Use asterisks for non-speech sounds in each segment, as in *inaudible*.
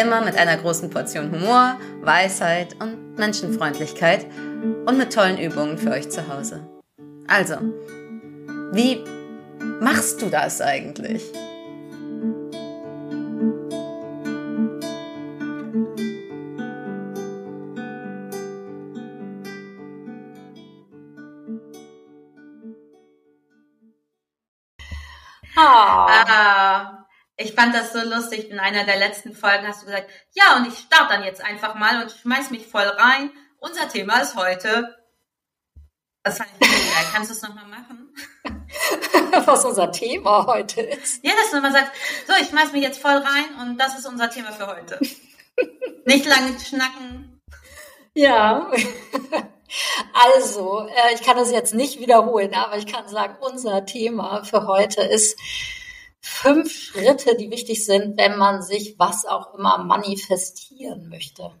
Immer mit einer großen Portion Humor, Weisheit und Menschenfreundlichkeit und mit tollen Übungen für euch zu Hause. Also, wie machst du das eigentlich? Ah, ich fand das so lustig. In einer der letzten Folgen hast du gesagt, ja, und ich starte dann jetzt einfach mal und schmeiß mich voll rein. Unser Thema ist heute. Das fand ich mega geil. Kannst du es nochmal machen? *laughs* Was unser Thema heute ist. Ja, dass du nochmal sagst, so, ich schmeiß mich jetzt voll rein und das ist unser Thema für heute. *laughs* Nicht lange schnacken. Ja. *laughs* Also, äh, ich kann das jetzt nicht wiederholen, aber ich kann sagen, unser Thema für heute ist fünf Schritte, die wichtig sind, wenn man sich was auch immer manifestieren möchte.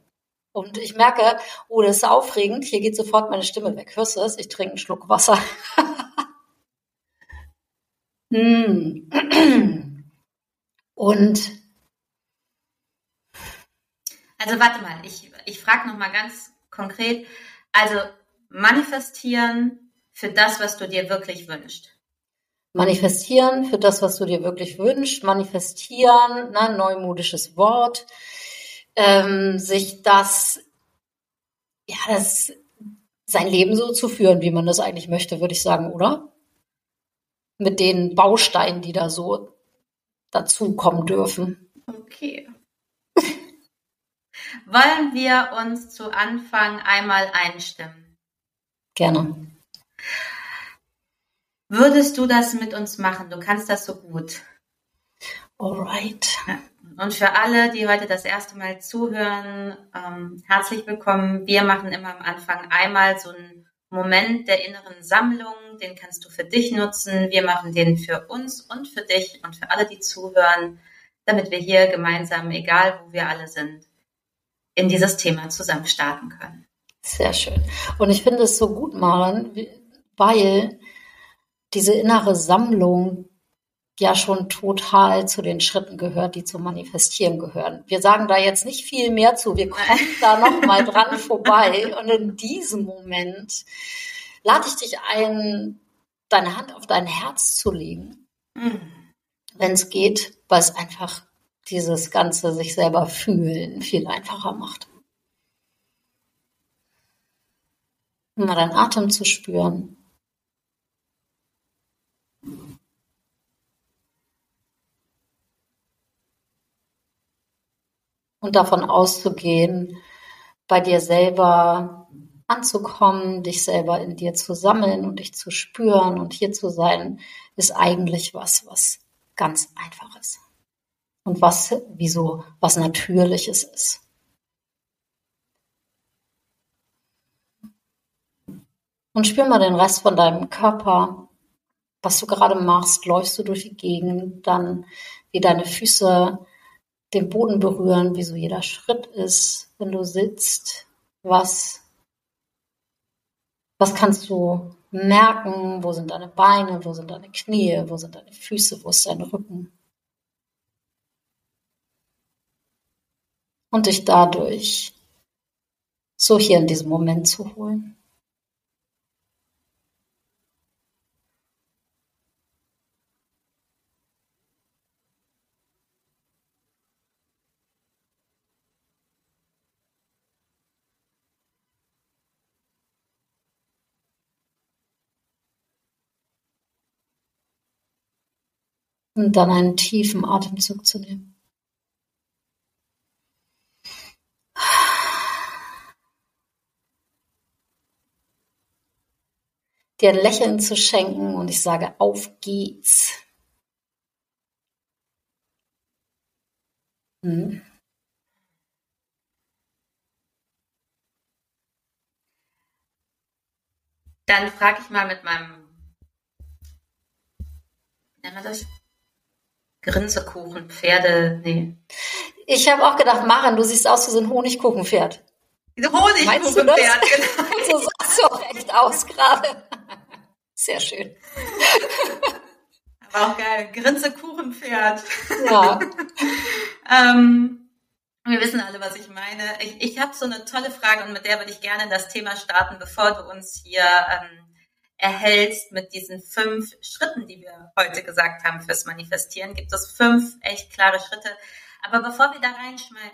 Und ich merke, oh, das ist aufregend. Hier geht sofort meine Stimme weg. Hörst du es? Ich trinke einen Schluck Wasser. *laughs* hm. Und also warte mal, ich, ich frage noch mal ganz konkret. Also manifestieren für das, was du dir wirklich wünschst. Manifestieren für das, was du dir wirklich wünschst. Manifestieren, ne, neumodisches Wort. Ähm, sich das, ja, das, sein Leben so zu führen, wie man das eigentlich möchte, würde ich sagen, oder? Mit den Bausteinen, die da so dazukommen dürfen. Okay. *laughs* Wollen wir uns zu Anfang einmal einstimmen? Gerne. Würdest du das mit uns machen? Du kannst das so gut. Alright. Und für alle, die heute das erste Mal zuhören, ähm, herzlich willkommen. Wir machen immer am Anfang einmal so einen Moment der inneren Sammlung. Den kannst du für dich nutzen. Wir machen den für uns und für dich und für alle, die zuhören, damit wir hier gemeinsam, egal wo wir alle sind, in dieses Thema zusammen starten können. Sehr schön. Und ich finde es so gut, Maren, weil diese innere Sammlung ja schon total zu den Schritten gehört, die zum Manifestieren gehören. Wir sagen da jetzt nicht viel mehr zu. Wir kommen *laughs* da noch mal dran vorbei. Und in diesem Moment lade ich dich ein, deine Hand auf dein Herz zu legen, mhm. wenn es geht, weil es einfach dieses ganze sich selber fühlen viel einfacher macht. Mal deinen Atem zu spüren. Und davon auszugehen, bei dir selber anzukommen, dich selber in dir zu sammeln und dich zu spüren und hier zu sein, ist eigentlich was, was ganz einfach ist und was wie so was Natürliches ist. Und spür mal den Rest von deinem Körper, was du gerade machst. Läufst du durch die Gegend, dann wie deine Füße den Boden berühren, wie so jeder Schritt ist, wenn du sitzt. Was, was kannst du merken? Wo sind deine Beine? Wo sind deine Knie? Wo sind deine Füße? Wo ist dein Rücken? und dich dadurch so hier in diesem Moment zu holen. und dann einen tiefen Atemzug zu nehmen. Dir ein Lächeln zu schenken und ich sage, auf geht's. Hm. Dann frage ich mal mit meinem, nennt man das? Grinsekuchen, Pferde, nee. Ich habe auch gedacht, Maren, du siehst aus wie so ein Honigkuchenpferd. Honigkuchenpferd, genau. so sahst du auch echt aus gerade. Sehr schön. Aber auch geil. Grinsekuchenpferd. Ja. *laughs* ähm, wir wissen alle, was ich meine. Ich, ich habe so eine tolle Frage und mit der würde ich gerne das Thema starten, bevor du uns hier ähm, erhältst mit diesen fünf Schritten, die wir heute gesagt haben fürs Manifestieren. Gibt es fünf echt klare Schritte. Aber bevor wir da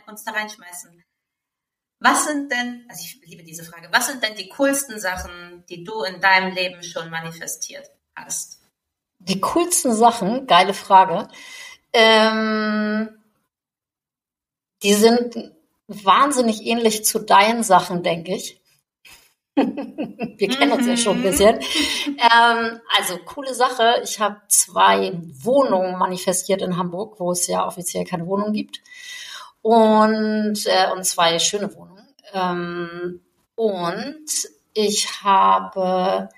uns da reinschmeißen, was sind denn, also ich liebe diese Frage, was sind denn die coolsten Sachen, die du in deinem Leben schon manifestiert hast? Die coolsten Sachen, geile Frage. Ähm, die sind wahnsinnig ähnlich zu deinen Sachen, denke ich. Wir kennen uns ja schon ein bisschen. Ähm, also coole Sache. Ich habe zwei Wohnungen manifestiert in Hamburg, wo es ja offiziell keine Wohnung gibt. Und, äh, und zwei schöne Wohnungen. Ähm, und ich habe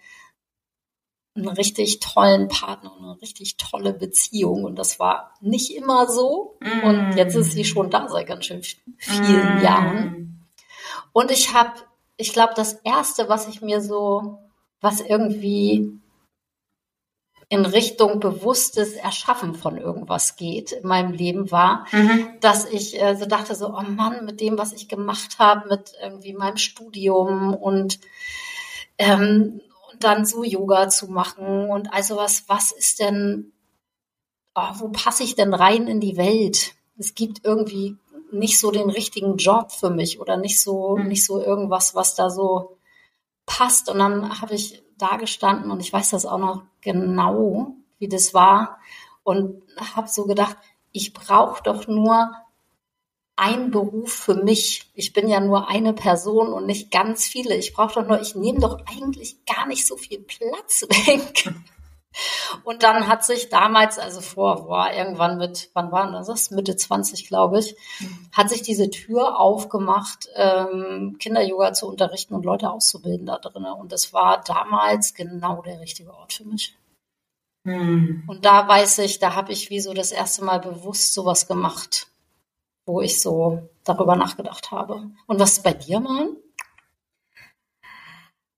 einen richtig tollen Partner und eine richtig tolle Beziehung. Und das war nicht immer so. Mm. Und jetzt ist sie schon da seit ganz schön vielen mm. Jahren. Und ich habe, ich glaube, das Erste, was ich mir so, was irgendwie in Richtung bewusstes Erschaffen von irgendwas geht in meinem Leben war, mhm. dass ich äh, so dachte so, oh Mann, mit dem, was ich gemacht habe, mit irgendwie meinem Studium und ähm, dann so Yoga zu machen und also was, was ist denn, oh, wo passe ich denn rein in die Welt? Es gibt irgendwie nicht so den richtigen Job für mich oder nicht so, mhm. nicht so irgendwas, was da so passt. Und dann habe ich da gestanden und ich weiß das auch noch genau, wie das war und habe so gedacht, ich brauche doch nur ein Beruf für mich. Ich bin ja nur eine Person und nicht ganz viele. Ich brauche doch nur, ich nehme doch eigentlich gar nicht so viel Platz *laughs* weg. Und dann hat sich damals, also vor, war irgendwann mit, wann war das? Mitte 20, glaube ich, hat sich diese Tür aufgemacht, ähm, Kinder-Yoga zu unterrichten und Leute auszubilden da drinnen. Und das war damals genau der richtige Ort für mich. Hm. Und da weiß ich, da habe ich wie so das erste Mal bewusst sowas gemacht wo ich so darüber nachgedacht habe. Und was ist bei dir, Mann?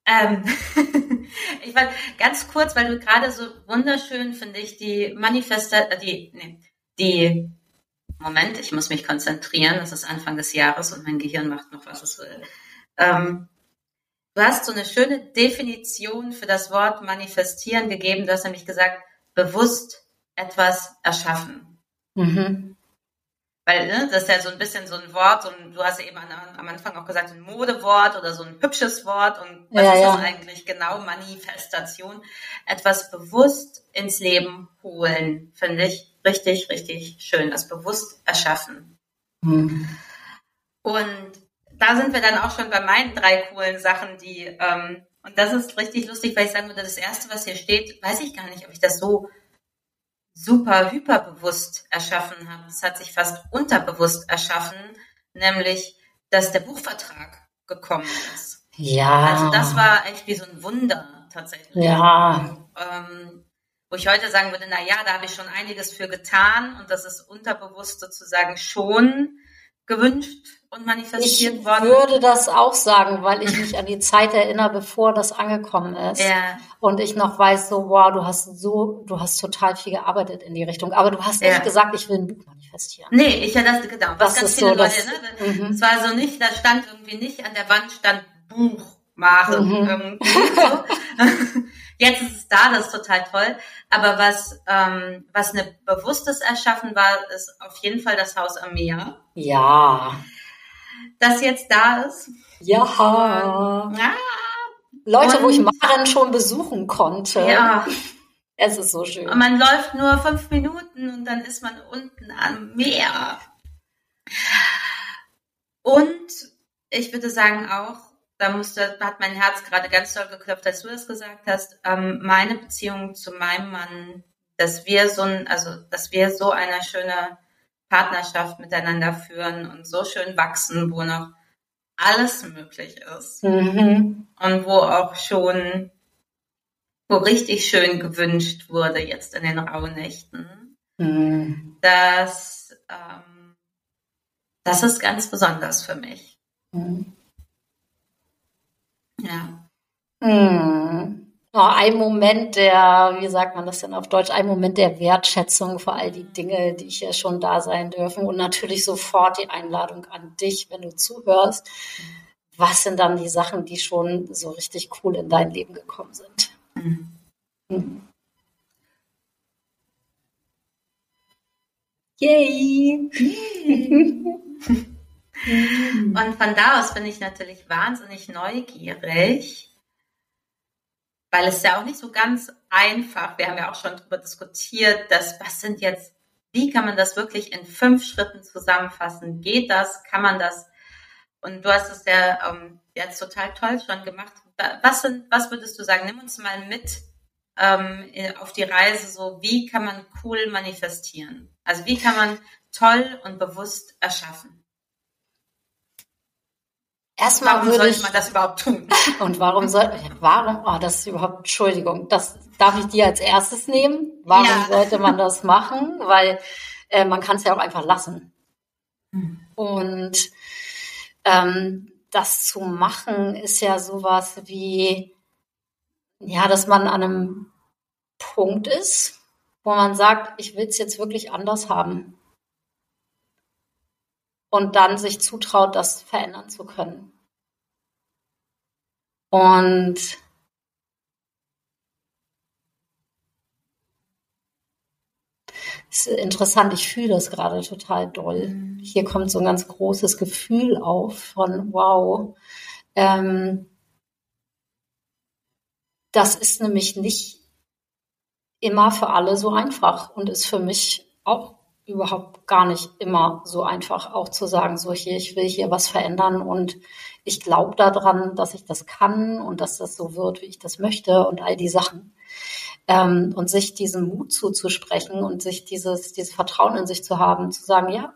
Ähm, *laughs* ich war ganz kurz, weil du gerade so wunderschön, finde ich, die Manifeste, äh, die, nee, die, Moment, ich muss mich konzentrieren, das ist Anfang des Jahres und mein Gehirn macht noch, was es will. Ähm, du hast so eine schöne Definition für das Wort manifestieren gegeben. Du hast nämlich gesagt, bewusst etwas erschaffen. Mhm. Weil ne, das ist ja so ein bisschen so ein Wort und du hast ja eben an, am Anfang auch gesagt, ein Modewort oder so ein hübsches Wort. Und was ja, ist das eigentlich genau? Manifestation. Etwas bewusst ins Leben holen, finde ich richtig, richtig schön. Das bewusst erschaffen. Mhm. Und da sind wir dann auch schon bei meinen drei coolen Sachen, die, ähm, und das ist richtig lustig, weil ich sagen würde, das erste, was hier steht, weiß ich gar nicht, ob ich das so super hyperbewusst erschaffen habe. Es hat sich fast unterbewusst erschaffen, nämlich, dass der Buchvertrag gekommen ist. Ja. Also das war echt wie so ein Wunder tatsächlich. Ja. Ähm, wo ich heute sagen würde, na ja, da habe ich schon einiges für getan und das ist unterbewusst sozusagen schon gewünscht und manifestiert ich worden. Ich würde das auch sagen, weil ich mich an die Zeit erinnere, bevor das angekommen ist. Ja. Und ich noch weiß so, wow, du hast so, du hast total viel gearbeitet in die Richtung. Aber du hast ja. nicht gesagt, ich will ein Buch manifestieren. Nee, ich hätte das genau. Was das ganz viele so, Leute, das, ne? Mhm. Es war so nicht, da stand irgendwie nicht an der Wand stand Buch machen. Mhm. Irgendwie so. *laughs* Jetzt ist es da, das ist total toll. Aber was, ähm, was eine bewusstes Erschaffen war, ist auf jeden Fall das Haus am Meer. Ja. Das jetzt da ist. Ja. Und. Leute, und, wo ich Maren schon besuchen konnte. Ja. Es ist so schön. Und man läuft nur fünf Minuten und dann ist man unten am Meer. Und ich würde sagen auch, da musste, hat mein Herz gerade ganz doll geklopft, als du das gesagt hast, ähm, meine Beziehung zu meinem Mann, dass wir so ein, also, dass wir so eine schöne Partnerschaft miteinander führen und so schön wachsen, wo noch alles möglich ist. Mhm. Und wo auch schon wo richtig schön gewünscht wurde jetzt in den Rauhnächten. Mhm. Das, ähm, das ist ganz besonders für mich. Mhm. Ja. Mhm. Oh, ein Moment der, wie sagt man das denn auf Deutsch, ein Moment der Wertschätzung für all die Dinge, die hier schon da sein dürfen und natürlich sofort die Einladung an dich, wenn du zuhörst. Was sind dann die Sachen, die schon so richtig cool in dein Leben gekommen sind? Mhm. Mhm. Yay! *laughs* Und von da aus bin ich natürlich wahnsinnig neugierig, weil es ja auch nicht so ganz einfach, wir haben ja auch schon darüber diskutiert, dass was sind jetzt, wie kann man das wirklich in fünf Schritten zusammenfassen? Geht das? Kann man das? Und du hast es ja ähm, jetzt total toll schon gemacht. Was sind, was würdest du sagen? Nimm uns mal mit ähm, auf die Reise, so wie kann man cool manifestieren? Also wie kann man toll und bewusst erschaffen? Erstmal warum würde ich, man das überhaupt tun? *laughs* Und warum soll, warum, oh, das ist überhaupt, Entschuldigung, das darf ich dir als erstes nehmen. Warum ja. sollte man das *laughs* machen? Weil äh, man kann es ja auch einfach lassen. Hm. Und ähm, das zu machen ist ja sowas wie, ja, dass man an einem Punkt ist, wo man sagt, ich will es jetzt wirklich anders haben und dann sich zutraut, das verändern zu können. Und es ist interessant, ich fühle das gerade total doll. Mhm. Hier kommt so ein ganz großes Gefühl auf von wow. Ähm, das ist nämlich nicht immer für alle so einfach und ist für mich auch überhaupt gar nicht immer so einfach, auch zu sagen, so hier, ich will hier was verändern und ich glaube daran, dass ich das kann und dass das so wird, wie ich das möchte und all die Sachen. Ähm, und sich diesen Mut zuzusprechen und sich dieses, dieses Vertrauen in sich zu haben, zu sagen, ja,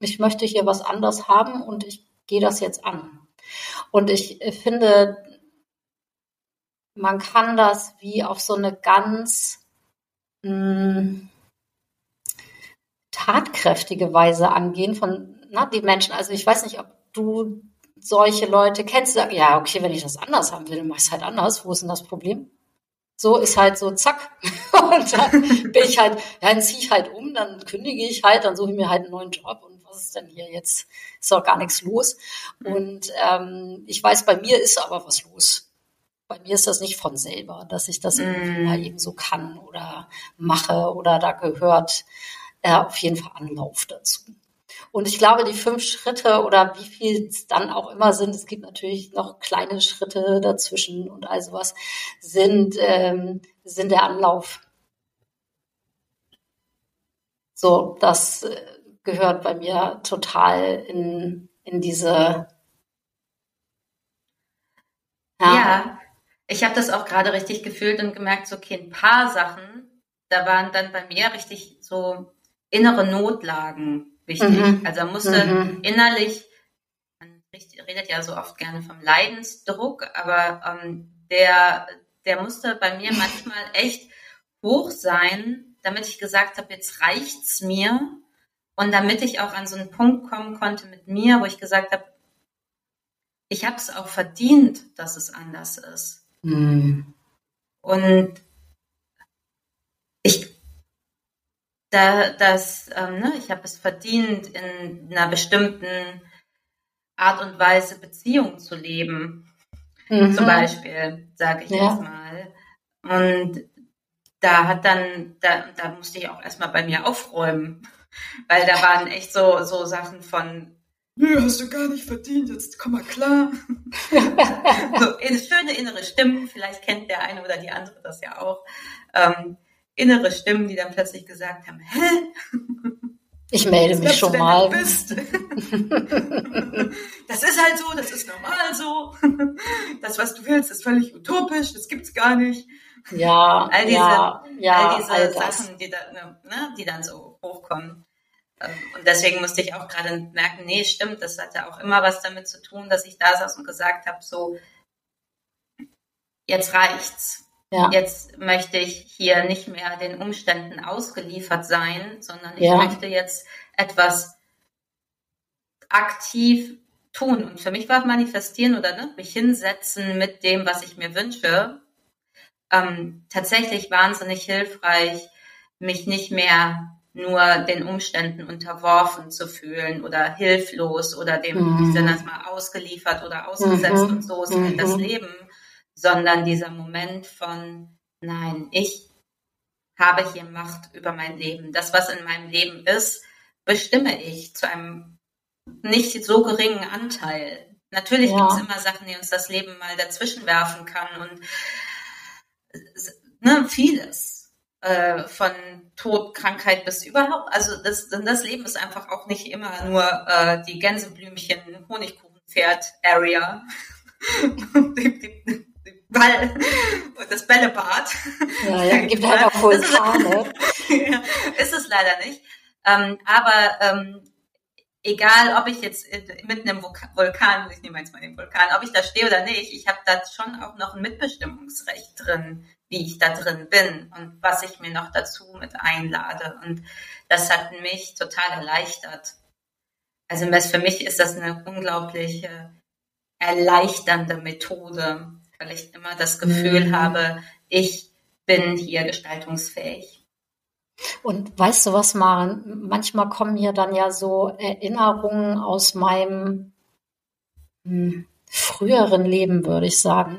ich möchte hier was anders haben und ich gehe das jetzt an. Und ich finde, man kann das wie auf so eine ganz mh, hm, tatkräftige Weise angehen von na, die Menschen. Also ich weiß nicht, ob du solche Leute kennst, die sagen, ja, okay, wenn ich das anders haben will, dann mach ich es halt anders. Wo ist denn das Problem? So ist halt so, zack. *laughs* Und dann bin ich halt, ja, dann ziehe ich halt um, dann kündige ich halt, dann suche ich mir halt einen neuen Job und was ist denn hier jetzt? Ist doch gar nichts los. Und ähm, ich weiß, bei mir ist aber was los. Bei mir ist das nicht von selber, dass ich das mm. mal eben so kann oder mache oder da gehört äh, auf jeden Fall Anlauf dazu. Und ich glaube, die fünf Schritte oder wie viel es dann auch immer sind, es gibt natürlich noch kleine Schritte dazwischen und all sowas, sind, ähm, sind der Anlauf. So, das äh, gehört bei mir total in, in diese. Ja, ja ich habe das auch gerade richtig gefühlt und gemerkt, so, okay, ein paar Sachen, da waren dann bei mir richtig so innere Notlagen wichtig. Mhm. Also er musste mhm. innerlich, man redet ja so oft gerne vom Leidensdruck, aber ähm, der, der musste bei mir manchmal echt hoch sein, damit ich gesagt habe, jetzt reicht's mir. Und damit ich auch an so einen Punkt kommen konnte mit mir, wo ich gesagt habe, ich habe es auch verdient, dass es anders ist. Mhm. Und ich da, dass ähm, ne, ich habe es verdient, in einer bestimmten Art und Weise Beziehung zu leben. Mhm. Zum Beispiel, sage ich ja. jetzt mal. Und da hat dann, da, da musste ich auch erstmal bei mir aufräumen. *laughs* Weil da waren echt so, so Sachen von, Nö, hast du gar nicht verdient, jetzt komm mal klar. *laughs* so, schöne innere Stimmen, vielleicht kennt der eine oder die andere das ja auch. Ähm, innere Stimmen, die dann plötzlich gesagt haben, hä? Ich melde mich schon mal. *laughs* Das ist halt so, das ist normal so. Das, was du willst, ist völlig utopisch, das gibt's gar nicht. Ja, all diese, ja, ja, all diese all Sachen, die, da, ne, ne, die dann so hochkommen. Ähm, und deswegen musste ich auch gerade merken, nee, stimmt, das hatte auch immer was damit zu tun, dass ich da saß und gesagt habe, so, jetzt reicht's. Ja. Jetzt möchte ich hier nicht mehr den Umständen ausgeliefert sein, sondern ich ja. möchte jetzt etwas aktiv tun. Und für mich war manifestieren oder ne, mich hinsetzen mit dem, was ich mir wünsche, ähm, tatsächlich wahnsinnig hilfreich, mich nicht mehr nur den Umständen unterworfen zu fühlen oder hilflos oder dem, mhm. ich das mal, ausgeliefert oder ausgesetzt mhm. und so ist halt das mhm. Leben, sondern dieser Moment von, nein, ich habe hier Macht über mein Leben. Das, was in meinem Leben ist, bestimme ich zu einem nicht so geringen Anteil. Natürlich ja. gibt es immer Sachen, die uns das Leben mal dazwischen werfen kann und ne, vieles äh, von Tod, Krankheit bis überhaupt. Also das, das Leben ist einfach auch nicht immer nur äh, die Gänseblümchen, Honigkuchenpferd-Area. *laughs* Ball, das Bällebad. Ja, ja, gibt halt auch Vulkane. ja, ist es leider nicht. Ähm, aber ähm, egal, ob ich jetzt mitten im Vulkan, ich nehme jetzt mal den Vulkan, ob ich da stehe oder nicht, ich habe da schon auch noch ein Mitbestimmungsrecht drin, wie ich da drin bin und was ich mir noch dazu mit einlade. Und das hat mich total erleichtert. Also für mich ist das eine unglaublich erleichternde Methode, weil ich immer das Gefühl mhm. habe, ich bin hier gestaltungsfähig. Und weißt du was, Maren? Manchmal kommen mir dann ja so Erinnerungen aus meinem hm, früheren Leben, würde ich sagen.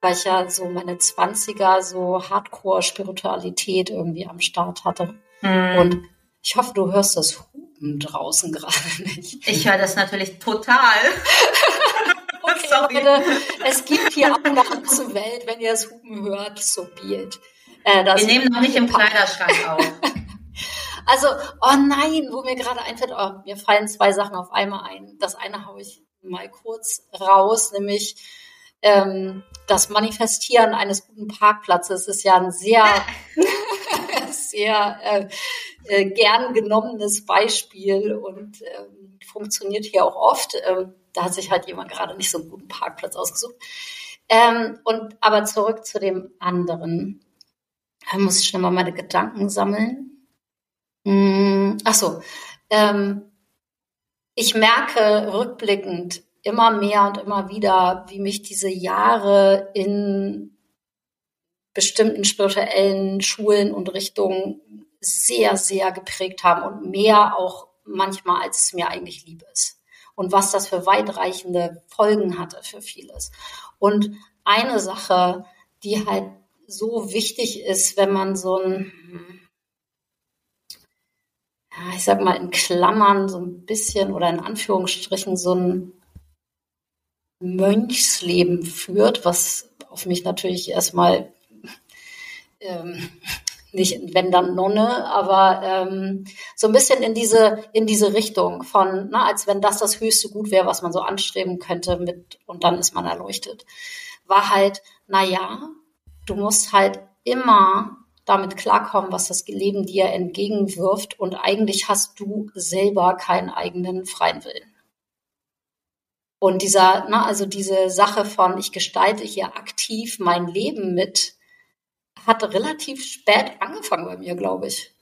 Weil ich ja so meine Zwanziger so Hardcore-Spiritualität irgendwie am Start hatte. Mhm. Und ich hoffe, du hörst das Hupen draußen *laughs* gerade nicht. Ich höre das natürlich total. *laughs* okay, Leute, es gibt hier auch eine ganze Welt, wenn ihr das Hupen hört, so be it. Äh, Wir nehmen noch nicht im Kleiderschrank auf. *laughs* also, oh nein, wo mir gerade einfällt, oh, mir fallen zwei Sachen auf einmal ein. Das eine haue ich mal kurz raus, nämlich ähm, das Manifestieren eines guten Parkplatzes ist ja ein sehr, *laughs* *laughs* sehr äh, äh, gern genommenes Beispiel und ähm, funktioniert hier auch oft. Ähm, da hat sich halt jemand gerade nicht so einen guten Parkplatz ausgesucht. Ähm, und aber zurück zu dem anderen. Da muss ich schnell mal meine Gedanken sammeln. Hm, ach so. Ähm, ich merke rückblickend immer mehr und immer wieder, wie mich diese Jahre in bestimmten spirituellen Schulen und Richtungen sehr, sehr geprägt haben und mehr auch manchmal, als es mir eigentlich lieb ist. Und was das für weitreichende Folgen hatte für vieles. Und eine Sache, die halt so wichtig ist, wenn man so ein, ja, ich sag mal in Klammern so ein bisschen oder in Anführungsstrichen so ein Mönchsleben führt, was auf mich natürlich erstmal ähm, nicht wenn dann Nonne, aber ähm, so ein bisschen in diese in diese Richtung von, na, als wenn das das höchste Gut wäre, was man so anstreben könnte mit und dann ist man erleuchtet, war halt, na ja, du musst halt immer damit klarkommen, was das Leben dir entgegenwirft und eigentlich hast du selber keinen eigenen freien Willen. Und dieser, ne, also diese Sache von, ich gestalte hier aktiv mein Leben mit, hat relativ spät angefangen bei mir, glaube ich.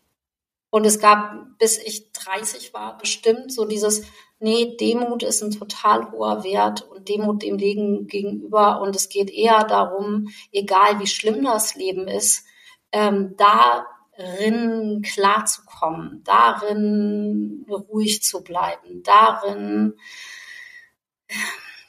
Und es gab, bis ich 30 war, bestimmt so dieses, nee, Demut ist ein total hoher Wert und Demut dem Leben gegenüber. Und es geht eher darum, egal wie schlimm das Leben ist, ähm, darin klarzukommen, darin ruhig zu bleiben, darin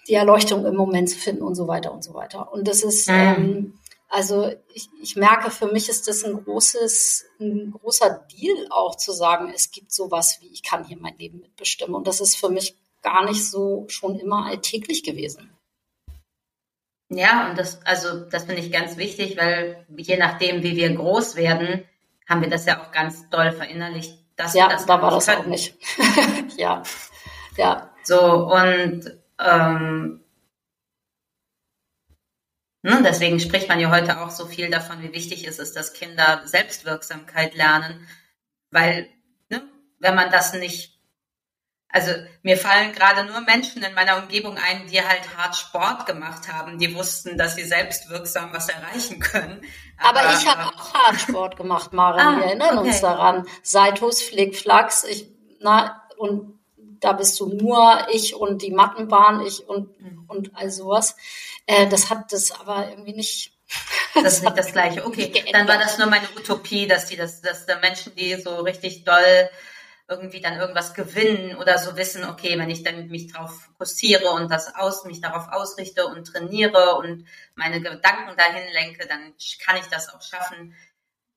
die Erleuchtung im Moment zu finden und so weiter und so weiter. Und das ist, mhm. ähm, also ich, ich merke, für mich ist das ein großes, ein großer Deal auch zu sagen, es gibt sowas wie, ich kann hier mein Leben mitbestimmen. Und das ist für mich gar nicht so schon immer alltäglich gewesen. Ja, und das, also das finde ich ganz wichtig, weil je nachdem, wie wir groß werden, haben wir das ja auch ganz doll verinnerlicht. Dass ja, das da war das können. auch nicht. *laughs* ja, ja. So, und ähm, Ne, deswegen spricht man ja heute auch so viel davon, wie wichtig es ist, dass Kinder Selbstwirksamkeit lernen, weil ne, wenn man das nicht, also mir fallen gerade nur Menschen in meiner Umgebung ein, die halt hart Sport gemacht haben, die wussten, dass sie selbst wirksam was erreichen können. Aber, Aber ich habe äh, auch hart Sport gemacht, Maren. Ah, wir erinnern okay. uns daran. Seitus, Flickflacks, ich, na, und da bist du nur ich und die Mattenbahn, ich und, mhm. und all sowas. Äh, das hat das aber irgendwie nicht. Das ist nicht das Gleiche. *laughs* Okay, dann war das nur meine Utopie, dass die, dass, dass da Menschen, die so richtig doll irgendwie dann irgendwas gewinnen oder so wissen, okay, wenn ich dann mich darauf fokussiere und das aus, mich darauf ausrichte und trainiere und meine Gedanken dahin lenke, dann kann ich das auch schaffen.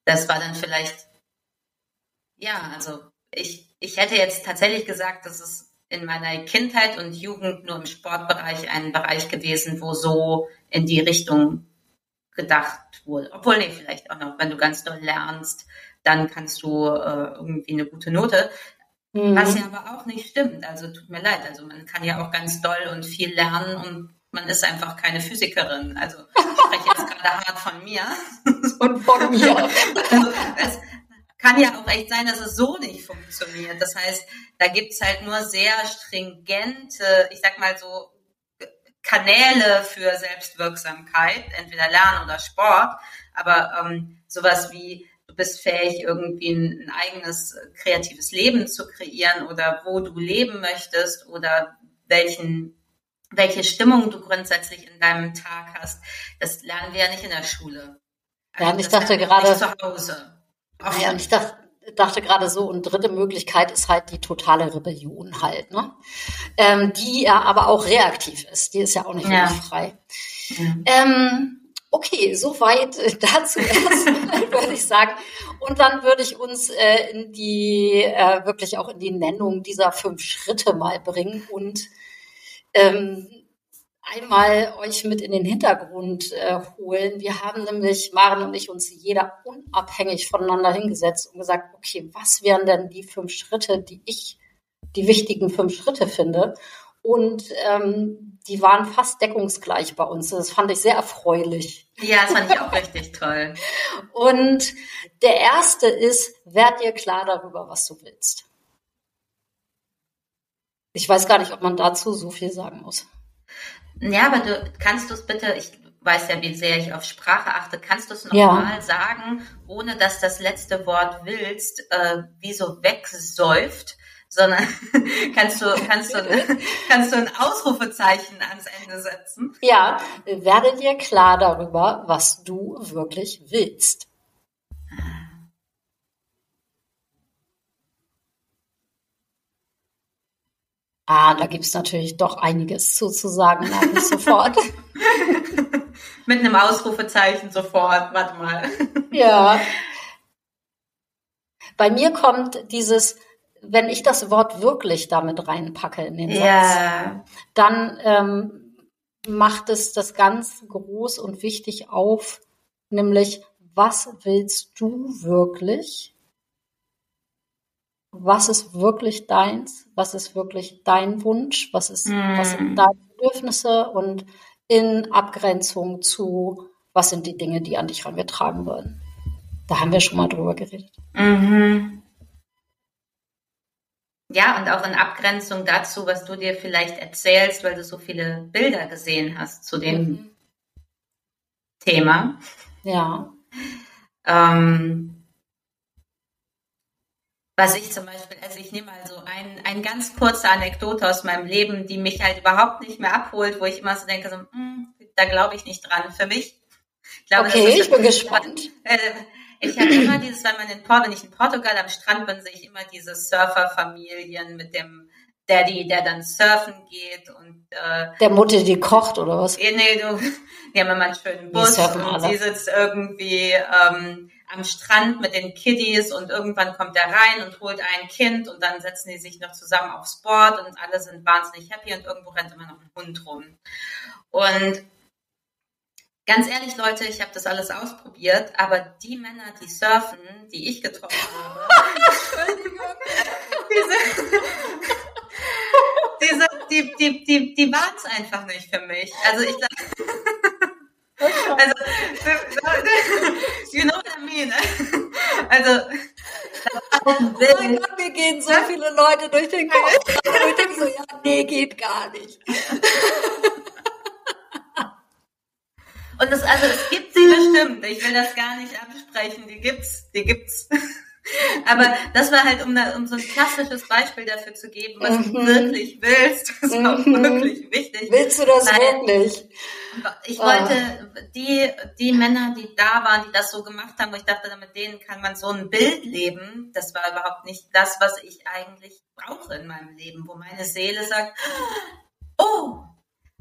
Das war dann vielleicht, ja, also ich, ich hätte jetzt tatsächlich gesagt, das ist in meiner Kindheit und Jugend nur im Sportbereich ein Bereich gewesen, wo so in die Richtung gedacht wurde. Obwohl, nee, vielleicht auch noch, wenn du ganz doll lernst, dann kannst du äh, irgendwie eine gute Note. Mhm. Was ja aber auch nicht stimmt. Also tut mir leid. Also man kann ja auch ganz doll und viel lernen und man ist einfach keine Physikerin. Also ich spreche jetzt *laughs* gerade hart von mir. Und von mir. Also, es kann ja auch echt sein, dass es so nicht funktioniert. Das heißt, da gibt's halt nur sehr stringente, ich sag mal so, Kanäle für Selbstwirksamkeit, entweder Lernen oder Sport. Aber ähm, sowas wie du bist fähig, irgendwie ein, ein eigenes kreatives Leben zu kreieren oder wo du leben möchtest oder welchen welche Stimmung du grundsätzlich in deinem Tag hast. Das lernen wir ja nicht in der Schule. Also ja, ich dachte gerade zu Hause. Ja, und ich dachte, dachte gerade so, und dritte Möglichkeit ist halt die totale Rebellion halt, ne? Ähm, die ja aber auch reaktiv ist. Die ist ja auch nicht ja. frei. Ja. Ähm, Okay, soweit äh, *laughs* dazu erstmal, würde ich sagen. Und dann würde ich uns äh, in die, äh, wirklich auch in die Nennung dieser fünf Schritte mal bringen und ähm, einmal euch mit in den Hintergrund äh, holen. Wir haben nämlich, Maren und ich, uns jeder unabhängig voneinander hingesetzt und gesagt, okay, was wären denn die fünf Schritte, die ich die wichtigen fünf Schritte finde? Und ähm, die waren fast deckungsgleich bei uns. Das fand ich sehr erfreulich. Ja, das fand ich auch richtig toll. *laughs* Und der erste ist, werd dir klar darüber, was du willst. Ich weiß gar nicht, ob man dazu so viel sagen muss. Ja, aber du kannst du es bitte, ich weiß ja, wie sehr ich auf Sprache achte, kannst du es nochmal ja. sagen, ohne dass das letzte Wort willst, äh, wie so wegsäuft? sondern *laughs* kannst du, kannst du, kannst du ein Ausrufezeichen ans Ende setzen? Ja, werde dir klar darüber, was du wirklich willst. Ah, da gibt's natürlich doch einiges zu, zu sagen, sofort. *laughs* Mit einem Ausrufezeichen sofort, warte mal. ja. Bei mir kommt dieses wenn ich das Wort wirklich damit reinpacke in den Satz, ja. dann ähm, macht es das ganz groß und wichtig auf, nämlich was willst du wirklich? Was ist wirklich deins? Was ist wirklich dein Wunsch? Was ist, mm. was sind deine Bedürfnisse? Und in Abgrenzung zu, was sind die Dinge, die an dich herangetragen werden? Da haben wir schon mal drüber geredet. Mhm. Ja, und auch in Abgrenzung dazu, was du dir vielleicht erzählst, weil du so viele Bilder gesehen hast zu dem mhm. Thema. Ja. Ähm, was ich zum Beispiel, also ich nehme mal so ein, ein ganz kurze Anekdote aus meinem Leben, die mich halt überhaupt nicht mehr abholt, wo ich immer so denke, so, mm, da glaube ich nicht dran. Für mich. Ich glaube, okay, ich bin gespannt. Äh, ich habe immer dieses, wenn man in Port, wenn ich in Portugal am Strand bin, sehe ich immer diese Surferfamilien mit dem Daddy, der dann surfen geht und äh, der Mutter, die kocht oder was? Nee, du, *laughs* die haben immer einen schönen Bus und alle. sie sitzt irgendwie ähm, am Strand mit den Kiddies und irgendwann kommt er rein und holt ein Kind und dann setzen die sich noch zusammen aufs Board und alle sind wahnsinnig happy und irgendwo rennt immer noch ein Hund rum. Und Ganz ehrlich, Leute, ich habe das alles ausprobiert, aber die Männer, die surfen, die ich getroffen habe, *laughs* diese, diese, die, die, die, die waren es einfach nicht für mich. Also ich glaube, Also, you know what I mean? Also, oh mein Gott, mir gehen so viele Leute durch den Kopf. Und ich denke so, ja, nee, geht gar nicht. Und das, also, es gibt sie bestimmt. Ich will das gar nicht absprechen. Die gibt's, die gibt's. Aber das war halt, um, um so ein klassisches Beispiel dafür zu geben, was mhm. du wirklich willst. *laughs* Das ist mhm. auch wirklich wichtig. Willst du das Weil wirklich? Ich wollte ah. die, die Männer, die da waren, die das so gemacht haben, wo ich dachte, mit denen kann man so ein Bild leben. Das war überhaupt nicht das, was ich eigentlich brauche in meinem Leben, wo meine Seele sagt, oh,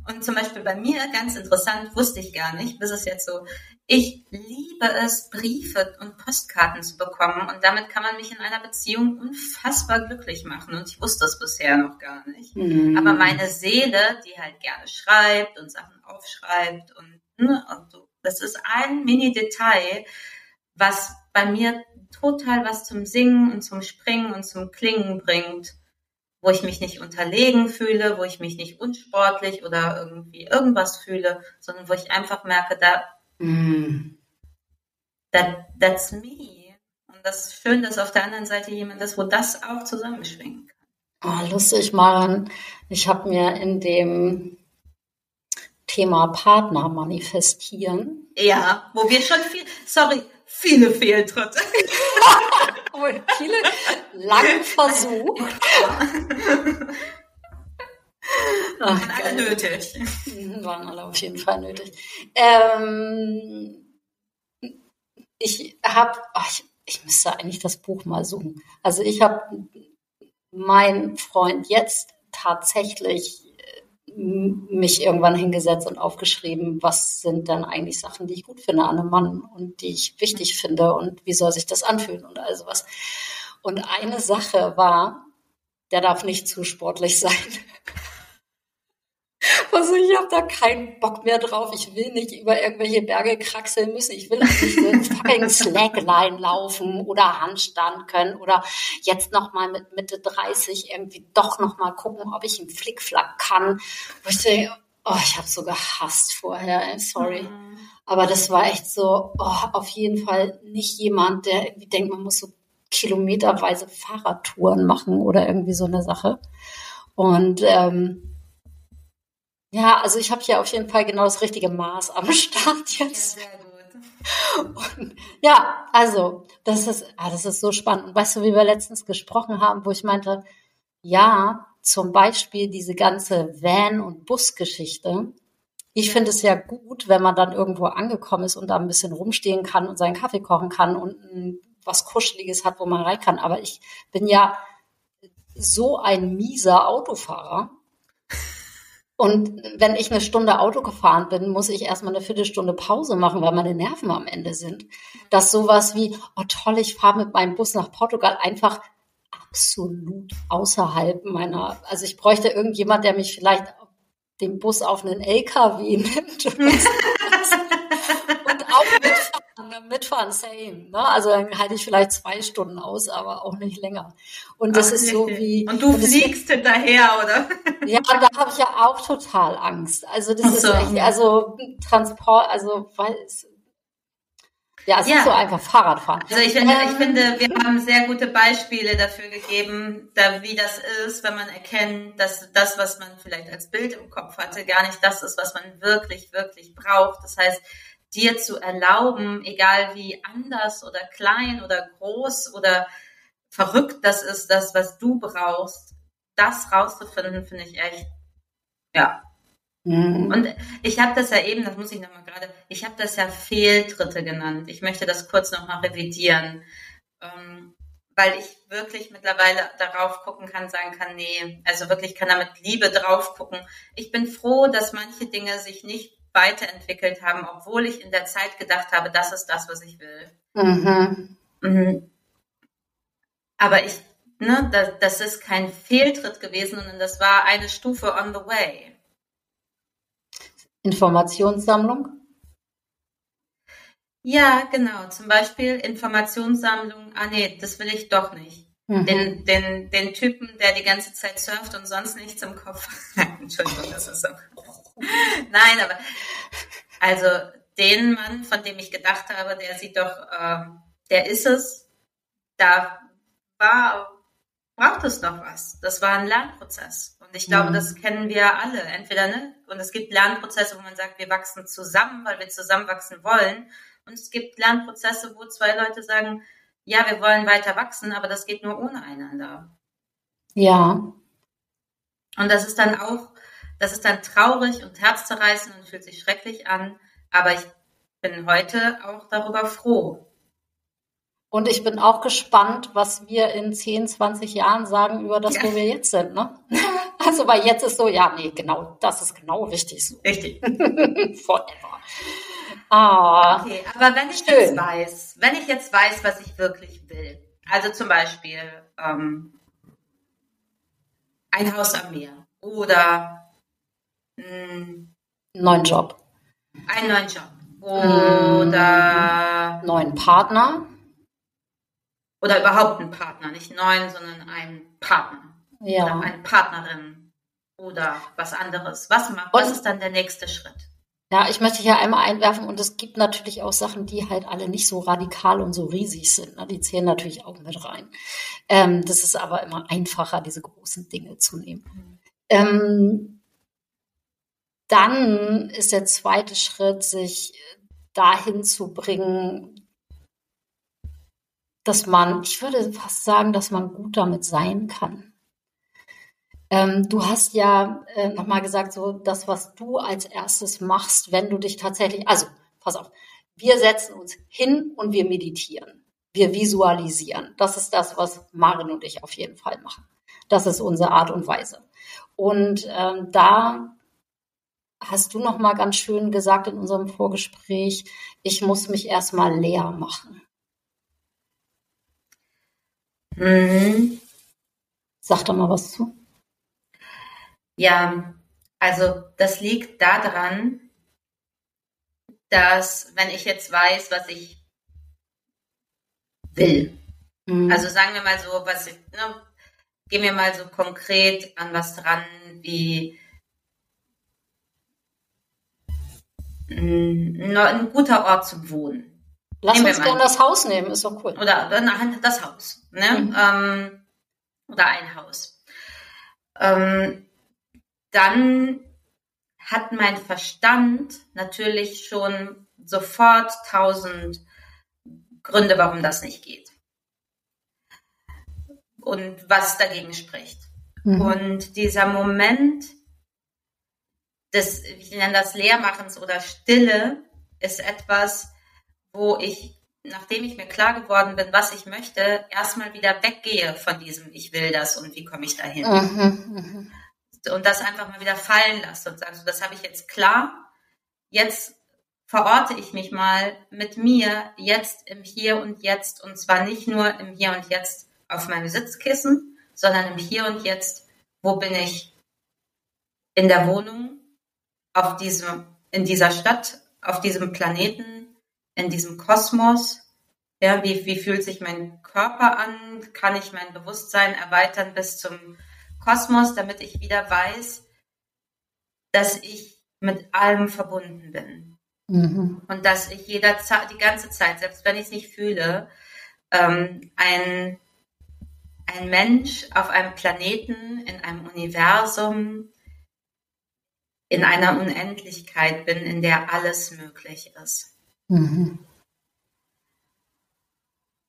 und zum Beispiel bei mir, ganz interessant, wusste ich gar nicht, bis es jetzt so, ich liebe es, Briefe und Postkarten zu bekommen und damit kann man mich in einer Beziehung unfassbar glücklich machen und ich wusste es bisher noch gar nicht. Mhm. Aber meine Seele, die halt gerne schreibt und Sachen aufschreibt und, ne, und so, das ist ein Mini-Detail, was bei mir total was zum Singen und zum Springen und zum Klingen bringt wo ich mich nicht unterlegen fühle, wo ich mich nicht unsportlich oder irgendwie irgendwas fühle, sondern wo ich einfach merke, da, mm. that, that's me. Und das ist schön, dass auf der anderen Seite jemand ist, wo das auch zusammenschwingen kann. Oh, lustig, Maren. Ich habe mir in dem Thema Partner manifestieren. Ja, wo wir schon viel, sorry, viele Fehltritte. *laughs* viele lang *laughs* versucht. Ach, waren alle nötig. *laughs* Waren alle auf jeden Fall nötig. Ähm, ich habe, ich, ich müsste eigentlich das Buch mal suchen. Also ich habe meinen Freund jetzt tatsächlich mich irgendwann hingesetzt und aufgeschrieben, was sind denn eigentlich Sachen, die ich gut finde an einem Mann und die ich wichtig finde und wie soll sich das anfühlen und all sowas. Und eine Sache war, der darf nicht zu sportlich *laughs* sein. Also ich habe da keinen Bock mehr drauf. Ich will nicht über irgendwelche Berge kraxeln müssen. Ich will eigentlich eine fucking *laughs* Slackline laufen oder Handstand können oder jetzt noch mal mit Mitte 30 irgendwie doch noch mal gucken, ob ich einen Flickflack kann. Wo ich denke, oh, ich habe so gehasst vorher. Sorry. Mhm. Aber das war echt so, oh, auf jeden Fall nicht jemand, der irgendwie denkt, man muss so kilometerweise Fahrradtouren machen oder irgendwie so eine Sache. Und ähm, ja, also ich habe hier auf jeden Fall genau das richtige Maß am *laughs* Start jetzt. Ja, sehr gut. Und, ja, also das ist, ah, das ist so spannend. Und weißt du, wie wir letztens gesprochen haben, wo ich meinte, ja, zum Beispiel diese ganze Van- und Busgeschichte. Ich finde es ja gut, wenn man dann irgendwo angekommen ist und da ein bisschen rumstehen kann und seinen Kaffee kochen kann und was Kuscheliges hat, wo man rein kann. Aber ich bin ja so ein mieser Autofahrer und wenn ich eine Stunde Auto gefahren bin, muss ich erstmal eine Viertelstunde Pause machen, weil meine Nerven am Ende sind. Dass sowas wie, oh toll, ich fahre mit meinem Bus nach Portugal einfach absolut außerhalb meiner, also ich bräuchte irgendjemand, der mich vielleicht den Bus auf einen LKW *laughs* nimmt und, *laughs* und auch mitfahren mitfahren, same. Ne? Also dann halte ich vielleicht zwei Stunden aus, aber auch nicht länger. Und das Ach, ist so wie. Und du fliegst hinterher, oder? *laughs* Ja, da habe ich ja auch total Angst. Also das so. ist echt, also Transport, also weil es, ja, es ja. ist so einfach Fahrradfahren. Also ich finde, ähm, ich finde, wir haben sehr gute Beispiele dafür gegeben, da, wie das ist, wenn man erkennt, dass das, was man vielleicht als Bild im Kopf hatte, gar nicht das ist, was man wirklich, wirklich braucht. Das heißt, dir zu erlauben, egal wie anders oder klein oder groß oder verrückt das ist, das, was du brauchst, das rauszufinden, finde ich echt, ja. Mhm. Und ich habe das ja eben, das muss ich nochmal gerade, ich habe das ja Fehltritte genannt. Ich möchte das kurz nochmal revidieren, ähm, weil ich wirklich mittlerweile darauf gucken kann, sagen kann, nee, also wirklich kann da mit Liebe drauf gucken. Ich bin froh, dass manche Dinge sich nicht weiterentwickelt haben, obwohl ich in der Zeit gedacht habe, das ist das, was ich will. Mhm. Mhm. Aber ich, ne, das, das ist kein Fehltritt gewesen, sondern das war eine Stufe on the way. Informationssammlung? Ja, genau. Zum Beispiel Informationssammlung. Ah, nee, das will ich doch nicht. Mhm. Den, den, den Typen, der die ganze Zeit surft und sonst nichts im Kopf *laughs* hat. Entschuldigung, das ist so. *laughs* Nein, aber also den Mann, von dem ich gedacht habe, der sieht doch, äh, der ist es, da war, braucht es noch was. Das war ein Lernprozess. Und ich glaube, mhm. das kennen wir alle. Entweder, ne? Und es gibt Lernprozesse, wo man sagt, wir wachsen zusammen, weil wir zusammenwachsen wollen. Und es gibt Lernprozesse, wo zwei Leute sagen, ja, wir wollen weiter wachsen, aber das geht nur ohne einander. Ja. Und das ist dann auch, das ist dann traurig und herzzerreißend und fühlt sich schrecklich an. Aber ich bin heute auch darüber froh. Und ich bin auch gespannt, was wir in 10, 20 Jahren sagen über das, ja. wo wir jetzt sind. Ne? *laughs* Also, weil jetzt ist so, ja, nee, genau, das ist genau richtig so. Richtig. *laughs* Forever. Ah, okay, aber wenn ich schön. jetzt weiß, wenn ich jetzt weiß, was ich wirklich will, also zum Beispiel ähm, ein Haus am Meer oder mh, hm, neuen Job, einen neuen Job oder hm, neuen Partner oder überhaupt einen Partner, nicht neuen, sondern einen Partner ja. oder eine Partnerin oder was anderes. Was, was ist dann der nächste Schritt? Ja, ich möchte hier einmal einwerfen und es gibt natürlich auch Sachen, die halt alle nicht so radikal und so riesig sind. Ne? Die zählen natürlich auch mit rein. Ähm, das ist aber immer einfacher, diese großen Dinge zu nehmen. Mhm. Ähm, dann ist der zweite Schritt, sich dahin zu bringen, dass man, ich würde fast sagen, dass man gut damit sein kann. Ähm, du hast ja äh, nochmal gesagt, so das, was du als erstes machst, wenn du dich tatsächlich, also pass auf, wir setzen uns hin und wir meditieren. Wir visualisieren. Das ist das, was Marin und ich auf jeden Fall machen. Das ist unsere Art und Weise. Und ähm, da hast du noch mal ganz schön gesagt in unserem Vorgespräch, ich muss mich erstmal leer machen. Mhm. Sag doch mal was zu. Ja, also das liegt daran, dass wenn ich jetzt weiß, was ich will, mhm. also sagen wir mal so, was ich, ne, gehen wir mal so konkret an was dran, wie ein guter Ort zum Wohnen. Lass uns gerne das Haus nehmen, ist doch cool. Oder, oder das Haus, ne? Mhm. Ähm, oder ein Haus. Ähm, dann hat mein Verstand natürlich schon sofort tausend Gründe, warum das nicht geht. Und was dagegen spricht. Mhm. Und dieser Moment des, ich nenne das Leermachens oder Stille, ist etwas, wo ich, nachdem ich mir klar geworden bin, was ich möchte, erstmal wieder weggehe von diesem, ich will das und wie komme ich dahin. Mhm, mhm und das einfach mal wieder fallen lasse und sage, so, das habe ich jetzt klar. Jetzt verorte ich mich mal mit mir jetzt im Hier und Jetzt und zwar nicht nur im Hier und Jetzt auf meinem Sitzkissen, sondern im Hier und Jetzt, wo bin ich in der Wohnung, auf diesem, in dieser Stadt, auf diesem Planeten, in diesem Kosmos. Ja, wie, wie fühlt sich mein Körper an? Kann ich mein Bewusstsein erweitern bis zum Kosmos, damit ich wieder weiß, dass ich mit allem verbunden bin. Mhm. Und dass ich jederzeit, die ganze Zeit, selbst wenn ich es nicht fühle, ähm, ein, ein Mensch auf einem Planeten, in einem Universum, in einer Unendlichkeit bin, in der alles möglich ist. Mhm.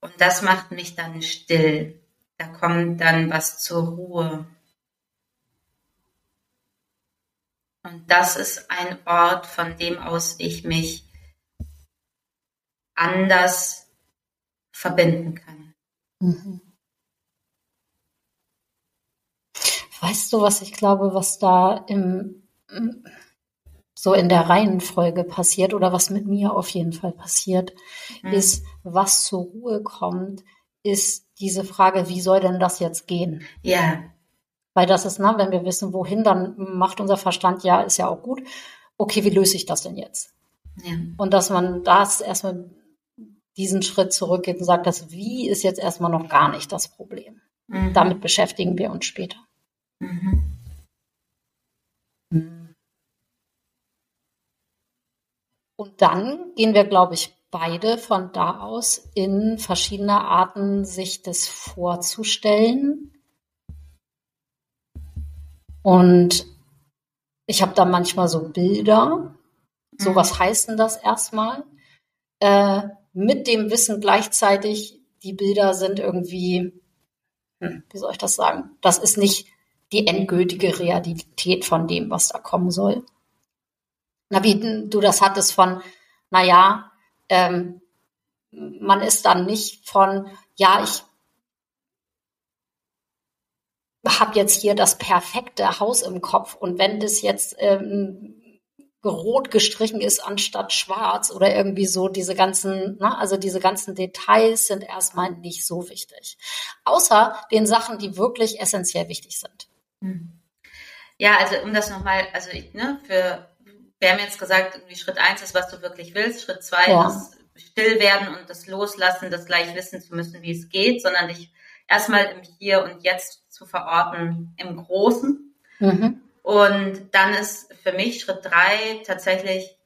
Und das macht mich dann still. Da kommt dann was zur Ruhe. Und das ist ein Ort, von dem aus ich mich anders verbinden kann. Mhm. Weißt du, was ich glaube, was da im, so in der Reihenfolge passiert oder was mit mir auf jeden Fall passiert, mhm. ist, was zur Ruhe kommt, ist diese Frage, wie soll denn das jetzt gehen? Ja. Weil das ist, ne, wenn wir wissen, wohin, dann macht unser Verstand, ja, ist ja auch gut. Okay, wie löse ich das denn jetzt? Ja. Und dass man das erstmal diesen Schritt zurückgeht und sagt, das Wie ist jetzt erstmal noch gar nicht das Problem. Mhm. Damit beschäftigen wir uns später. Mhm. Und dann gehen wir, glaube ich, beide von da aus in verschiedene Arten, sich das vorzustellen. Und ich habe da manchmal so Bilder. So, mhm. was heißt denn das erstmal? Äh, mit dem Wissen gleichzeitig, die Bilder sind irgendwie, hm, wie soll ich das sagen? Das ist nicht die endgültige Realität von dem, was da kommen soll. Na, wie du das hattest von, na ja, ähm, man ist dann nicht von, ja, ich habe jetzt hier das perfekte Haus im Kopf und wenn das jetzt ähm, rot gestrichen ist anstatt schwarz oder irgendwie so diese ganzen, ne, also diese ganzen Details sind erstmal nicht so wichtig. Außer den Sachen, die wirklich essentiell wichtig sind. Hm. Ja, also um das nochmal, also ich, ne, für, wir haben jetzt gesagt, irgendwie Schritt eins ist, was du wirklich willst, Schritt zwei ja. ist still werden und das loslassen, das gleich wissen zu müssen, wie es geht, sondern dich erstmal im Hier und Jetzt zu verorten im Großen. Mhm. Und dann ist für mich Schritt drei tatsächlich,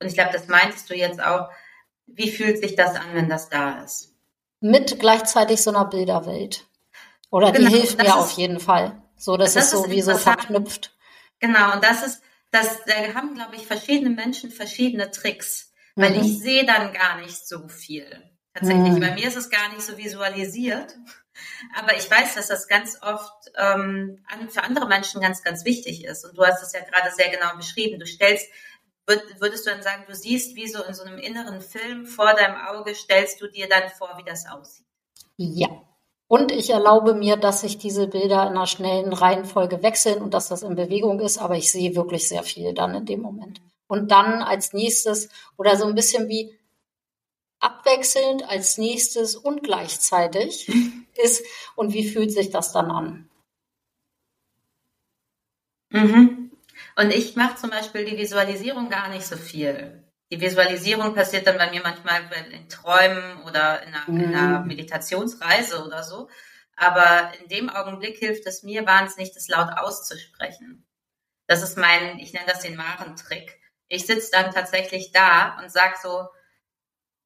und ich glaube, das meintest du jetzt auch, wie fühlt sich das an, wenn das da ist? Mit gleichzeitig so einer Bilderwelt. Oder genau, die hilft mir ist, auf jeden Fall. So, das, das ist so wie so verknüpft. Genau, und das ist, das, da haben, glaube ich, verschiedene Menschen verschiedene Tricks, weil mhm. ich sehe dann gar nicht so viel. Tatsächlich, mhm. bei mir ist es gar nicht so visualisiert. Aber ich weiß, dass das ganz oft ähm, für andere Menschen ganz, ganz wichtig ist. Und du hast es ja gerade sehr genau beschrieben. Du stellst, würdest du dann sagen, du siehst wie so in so einem inneren Film vor deinem Auge, stellst du dir dann vor, wie das aussieht. Ja, und ich erlaube mir, dass sich diese Bilder in einer schnellen Reihenfolge wechseln und dass das in Bewegung ist, aber ich sehe wirklich sehr viel dann in dem Moment. Und dann als nächstes oder so ein bisschen wie abwechselnd als nächstes und gleichzeitig *laughs* ist und wie fühlt sich das dann an? Mhm. Und ich mache zum Beispiel die Visualisierung gar nicht so viel. Die Visualisierung passiert dann bei mir manchmal in Träumen oder in einer, mhm. in einer Meditationsreise oder so. Aber in dem Augenblick hilft es mir wahnsinnig, das laut auszusprechen. Das ist mein, ich nenne das den Marentrick. Ich sitze dann tatsächlich da und sag so,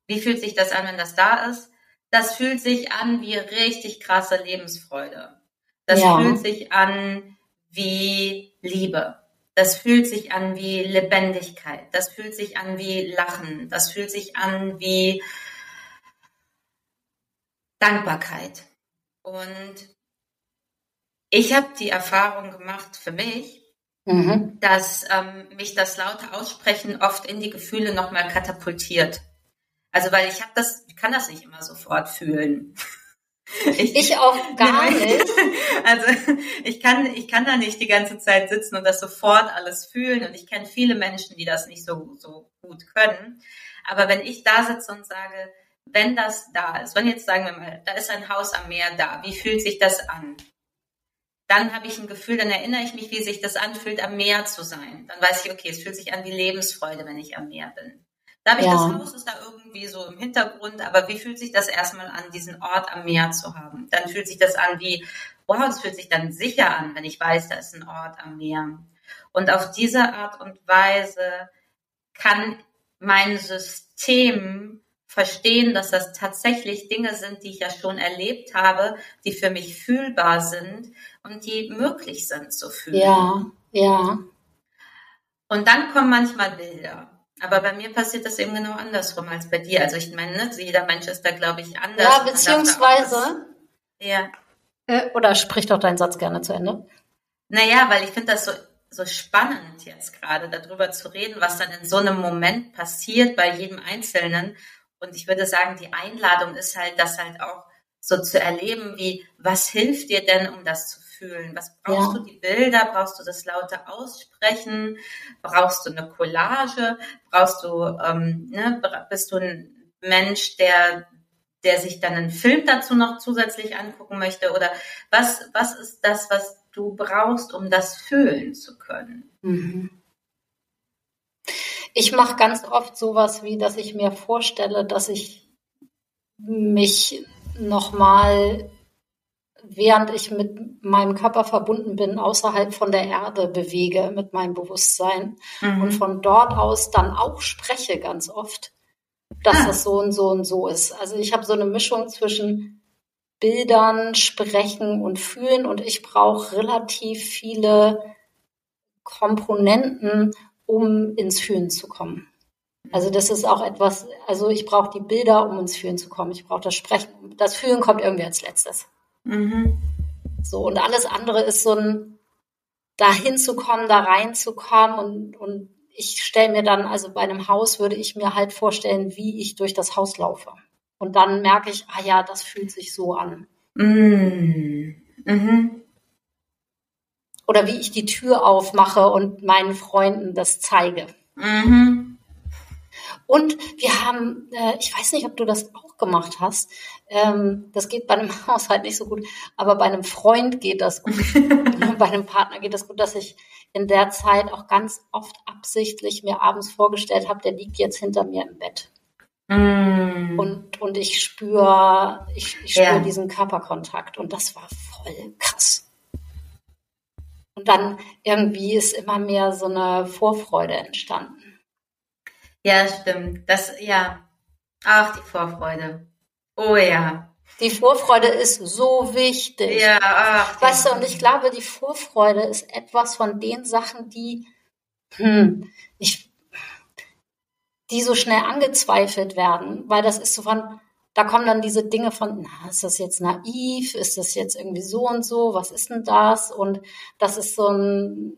wie fühlt sich das an, wenn das da ist? Das fühlt sich an wie richtig krasse Lebensfreude. Das ja. fühlt sich an wie Liebe. Das fühlt sich an wie Lebendigkeit. Das fühlt sich an wie Lachen. Das fühlt sich an wie Dankbarkeit. Und ich habe die Erfahrung gemacht für mich, mhm. dass ähm, mich das laute Aussprechen oft in die Gefühle nochmal katapultiert. Also weil ich habe das, ich kann das nicht immer sofort fühlen. Ich, ich auch gar nicht. *laughs* Also ich kann, ich kann da nicht die ganze Zeit sitzen und das sofort alles fühlen. Und ich kenne viele Menschen, die das nicht so, so gut können. Aber wenn ich da sitze und sage, wenn das da ist, wenn jetzt sagen wir mal, da ist ein Haus am Meer da, wie fühlt sich das an? Dann habe ich ein Gefühl, dann erinnere ich mich, wie sich das anfühlt, am Meer zu sein. Dann weiß ich, okay, es fühlt sich an wie Lebensfreude, wenn ich am Meer bin. Da habe ich ja. das Haus ist da irgendwie so im Hintergrund, aber wie fühlt sich das erstmal an, diesen Ort am Meer zu haben? Dann fühlt sich das an wie, wow, es fühlt sich dann sicher an, wenn ich weiß, da ist ein Ort am Meer. Und auf diese Art und Weise kann mein System verstehen, dass das tatsächlich Dinge sind, die ich ja schon erlebt habe, die für mich fühlbar sind und die möglich sind zu fühlen. Ja, ja. Und dann kommen manchmal Bilder. Aber bei mir passiert das eben genau andersrum als bei dir. Also ich meine, ne, jeder Mensch ist da, glaube ich, anders. Ja, beziehungsweise. Ja. Äh, oder sprich doch deinen Satz gerne zu Ende. Naja, weil ich finde das so, so spannend jetzt gerade, darüber zu reden, was dann in so einem Moment passiert bei jedem Einzelnen. Und ich würde sagen, die Einladung ist halt, das halt auch so zu erleben, wie, was hilft dir denn, um das zu fühlen? Was brauchst ja. du die Bilder? Brauchst du das laute Aussprechen? Brauchst du eine Collage? Brauchst du, ähm, ne, bist du ein Mensch, der der sich dann einen Film dazu noch zusätzlich angucken möchte? Oder was, was ist das, was du brauchst, um das fühlen zu können? Mhm. Ich mache ganz oft sowas wie, dass ich mir vorstelle, dass ich mich nochmal während ich mit meinem Körper verbunden bin, außerhalb von der Erde bewege mit meinem Bewusstsein mhm. und von dort aus dann auch spreche ganz oft, dass ah. das so und so und so ist. Also ich habe so eine Mischung zwischen Bildern, Sprechen und Fühlen und ich brauche relativ viele Komponenten, um ins Fühlen zu kommen. Also das ist auch etwas, also ich brauche die Bilder, um ins Fühlen zu kommen. Ich brauche das Sprechen. Das Fühlen kommt irgendwie als letztes. Mhm. So, und alles andere ist so ein dahin zu kommen, da reinzukommen und, und ich stelle mir dann, also bei einem Haus würde ich mir halt vorstellen, wie ich durch das Haus laufe. Und dann merke ich, ah ja, das fühlt sich so an. Mm. Mhm. Oder wie ich die Tür aufmache und meinen Freunden das zeige. Mhm. Und wir haben, äh, ich weiß nicht, ob du das auch gemacht hast. Ähm, das geht bei einem *laughs* Haushalt nicht so gut, aber bei einem Freund geht das gut. *laughs* bei einem Partner geht das gut, dass ich in der Zeit auch ganz oft absichtlich mir abends vorgestellt habe, der liegt jetzt hinter mir im Bett. Mm. Und, und ich spüre, ich, ich spüre ja. diesen Körperkontakt und das war voll krass. Und dann irgendwie ist immer mehr so eine Vorfreude entstanden. Ja, stimmt. Das, ja. Ach, die Vorfreude. Oh ja. Die Vorfreude ist so wichtig. Ja, ach, weißt du, und ich glaube, die Vorfreude ist etwas von den Sachen, die, hm, ich, die so schnell angezweifelt werden, weil das ist so von, da kommen dann diese Dinge von, na, ist das jetzt naiv? Ist das jetzt irgendwie so und so? Was ist denn das? Und das ist so ein,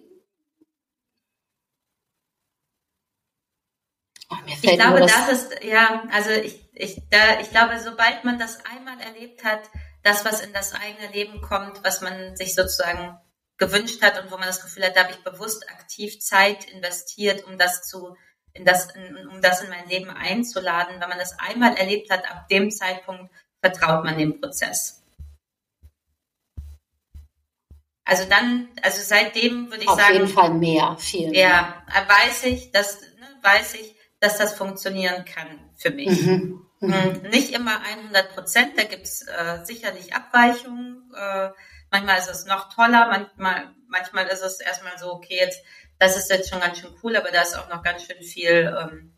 Oh, ich glaube, das, das, ist, ja, also ich, ich, da, ich glaube, sobald man das einmal erlebt hat, das, was in das eigene Leben kommt, was man sich sozusagen gewünscht hat und wo man das Gefühl hat, da habe ich bewusst aktiv Zeit investiert, um das zu, in das, in, um das in mein Leben einzuladen. Wenn man das einmal erlebt hat, ab dem Zeitpunkt vertraut man dem Prozess. Also dann, also seitdem würde ich Auf sagen. Auf jeden Fall mehr, viel mehr. Ja, weiß ich, dass, ne, weiß ich, dass das funktionieren kann für mich. Mhm. Mhm. Hm, nicht immer 100 Prozent, da gibt es äh, sicherlich Abweichungen. Äh, manchmal ist es noch toller, manchmal, manchmal ist es erstmal so, okay, jetzt, das ist jetzt schon ganz schön cool, aber da ist auch noch ganz schön viel ähm,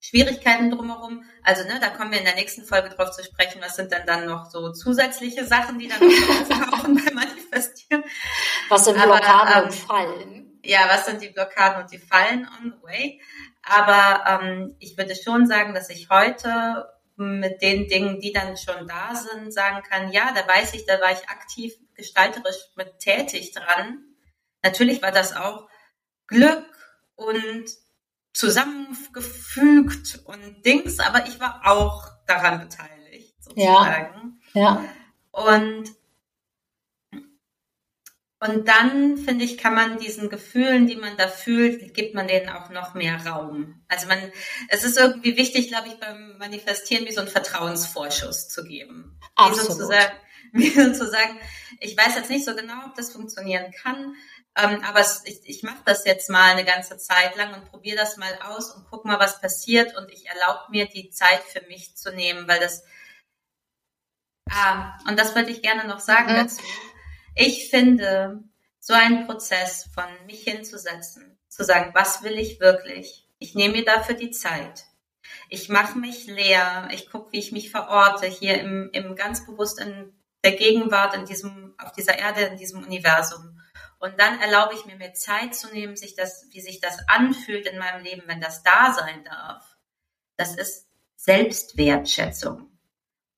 Schwierigkeiten drumherum. Also, ne, da kommen wir in der nächsten Folge drauf zu sprechen, was sind denn dann noch so zusätzliche Sachen, die dann noch *laughs* auftauchen beim Manifestieren. Was sind Blockaden aber, ähm, und Fallen? Ja, was sind die Blockaden und die Fallen on the way? Aber ähm, ich würde schon sagen, dass ich heute mit den Dingen, die dann schon da sind, sagen kann, ja, da weiß ich, da war ich aktiv gestalterisch mit tätig dran. Natürlich war das auch Glück und zusammengefügt und Dings, aber ich war auch daran beteiligt, sozusagen. Ja. ja. Und und dann, finde ich, kann man diesen Gefühlen, die man da fühlt, gibt man denen auch noch mehr Raum. Also man, es ist irgendwie wichtig, glaube ich, beim Manifestieren wie so einen Vertrauensvorschuss zu geben. Absolut. *laughs* Wie sozusagen, wie sozusagen, ich weiß jetzt nicht so genau, ob das funktionieren kann, ähm, aber es, ich, ich mache das jetzt mal eine ganze Zeit lang und probiere das mal aus und guck mal, was passiert. Und ich erlaube mir, die Zeit für mich zu nehmen, weil das, ah, und das würde ich gerne noch sagen mhm. dazu ich finde, so ein Prozess von mich hinzusetzen, zu sagen, was will ich wirklich? Ich nehme mir dafür die Zeit. Ich mache mich leer. Ich gucke, wie ich mich verorte hier im, im ganz bewusst in der Gegenwart, in diesem, auf dieser Erde, in diesem Universum. Und dann erlaube ich mir, mir Zeit zu nehmen, sich das, wie sich das anfühlt in meinem Leben, wenn das da sein darf. Das ist Selbstwertschätzung.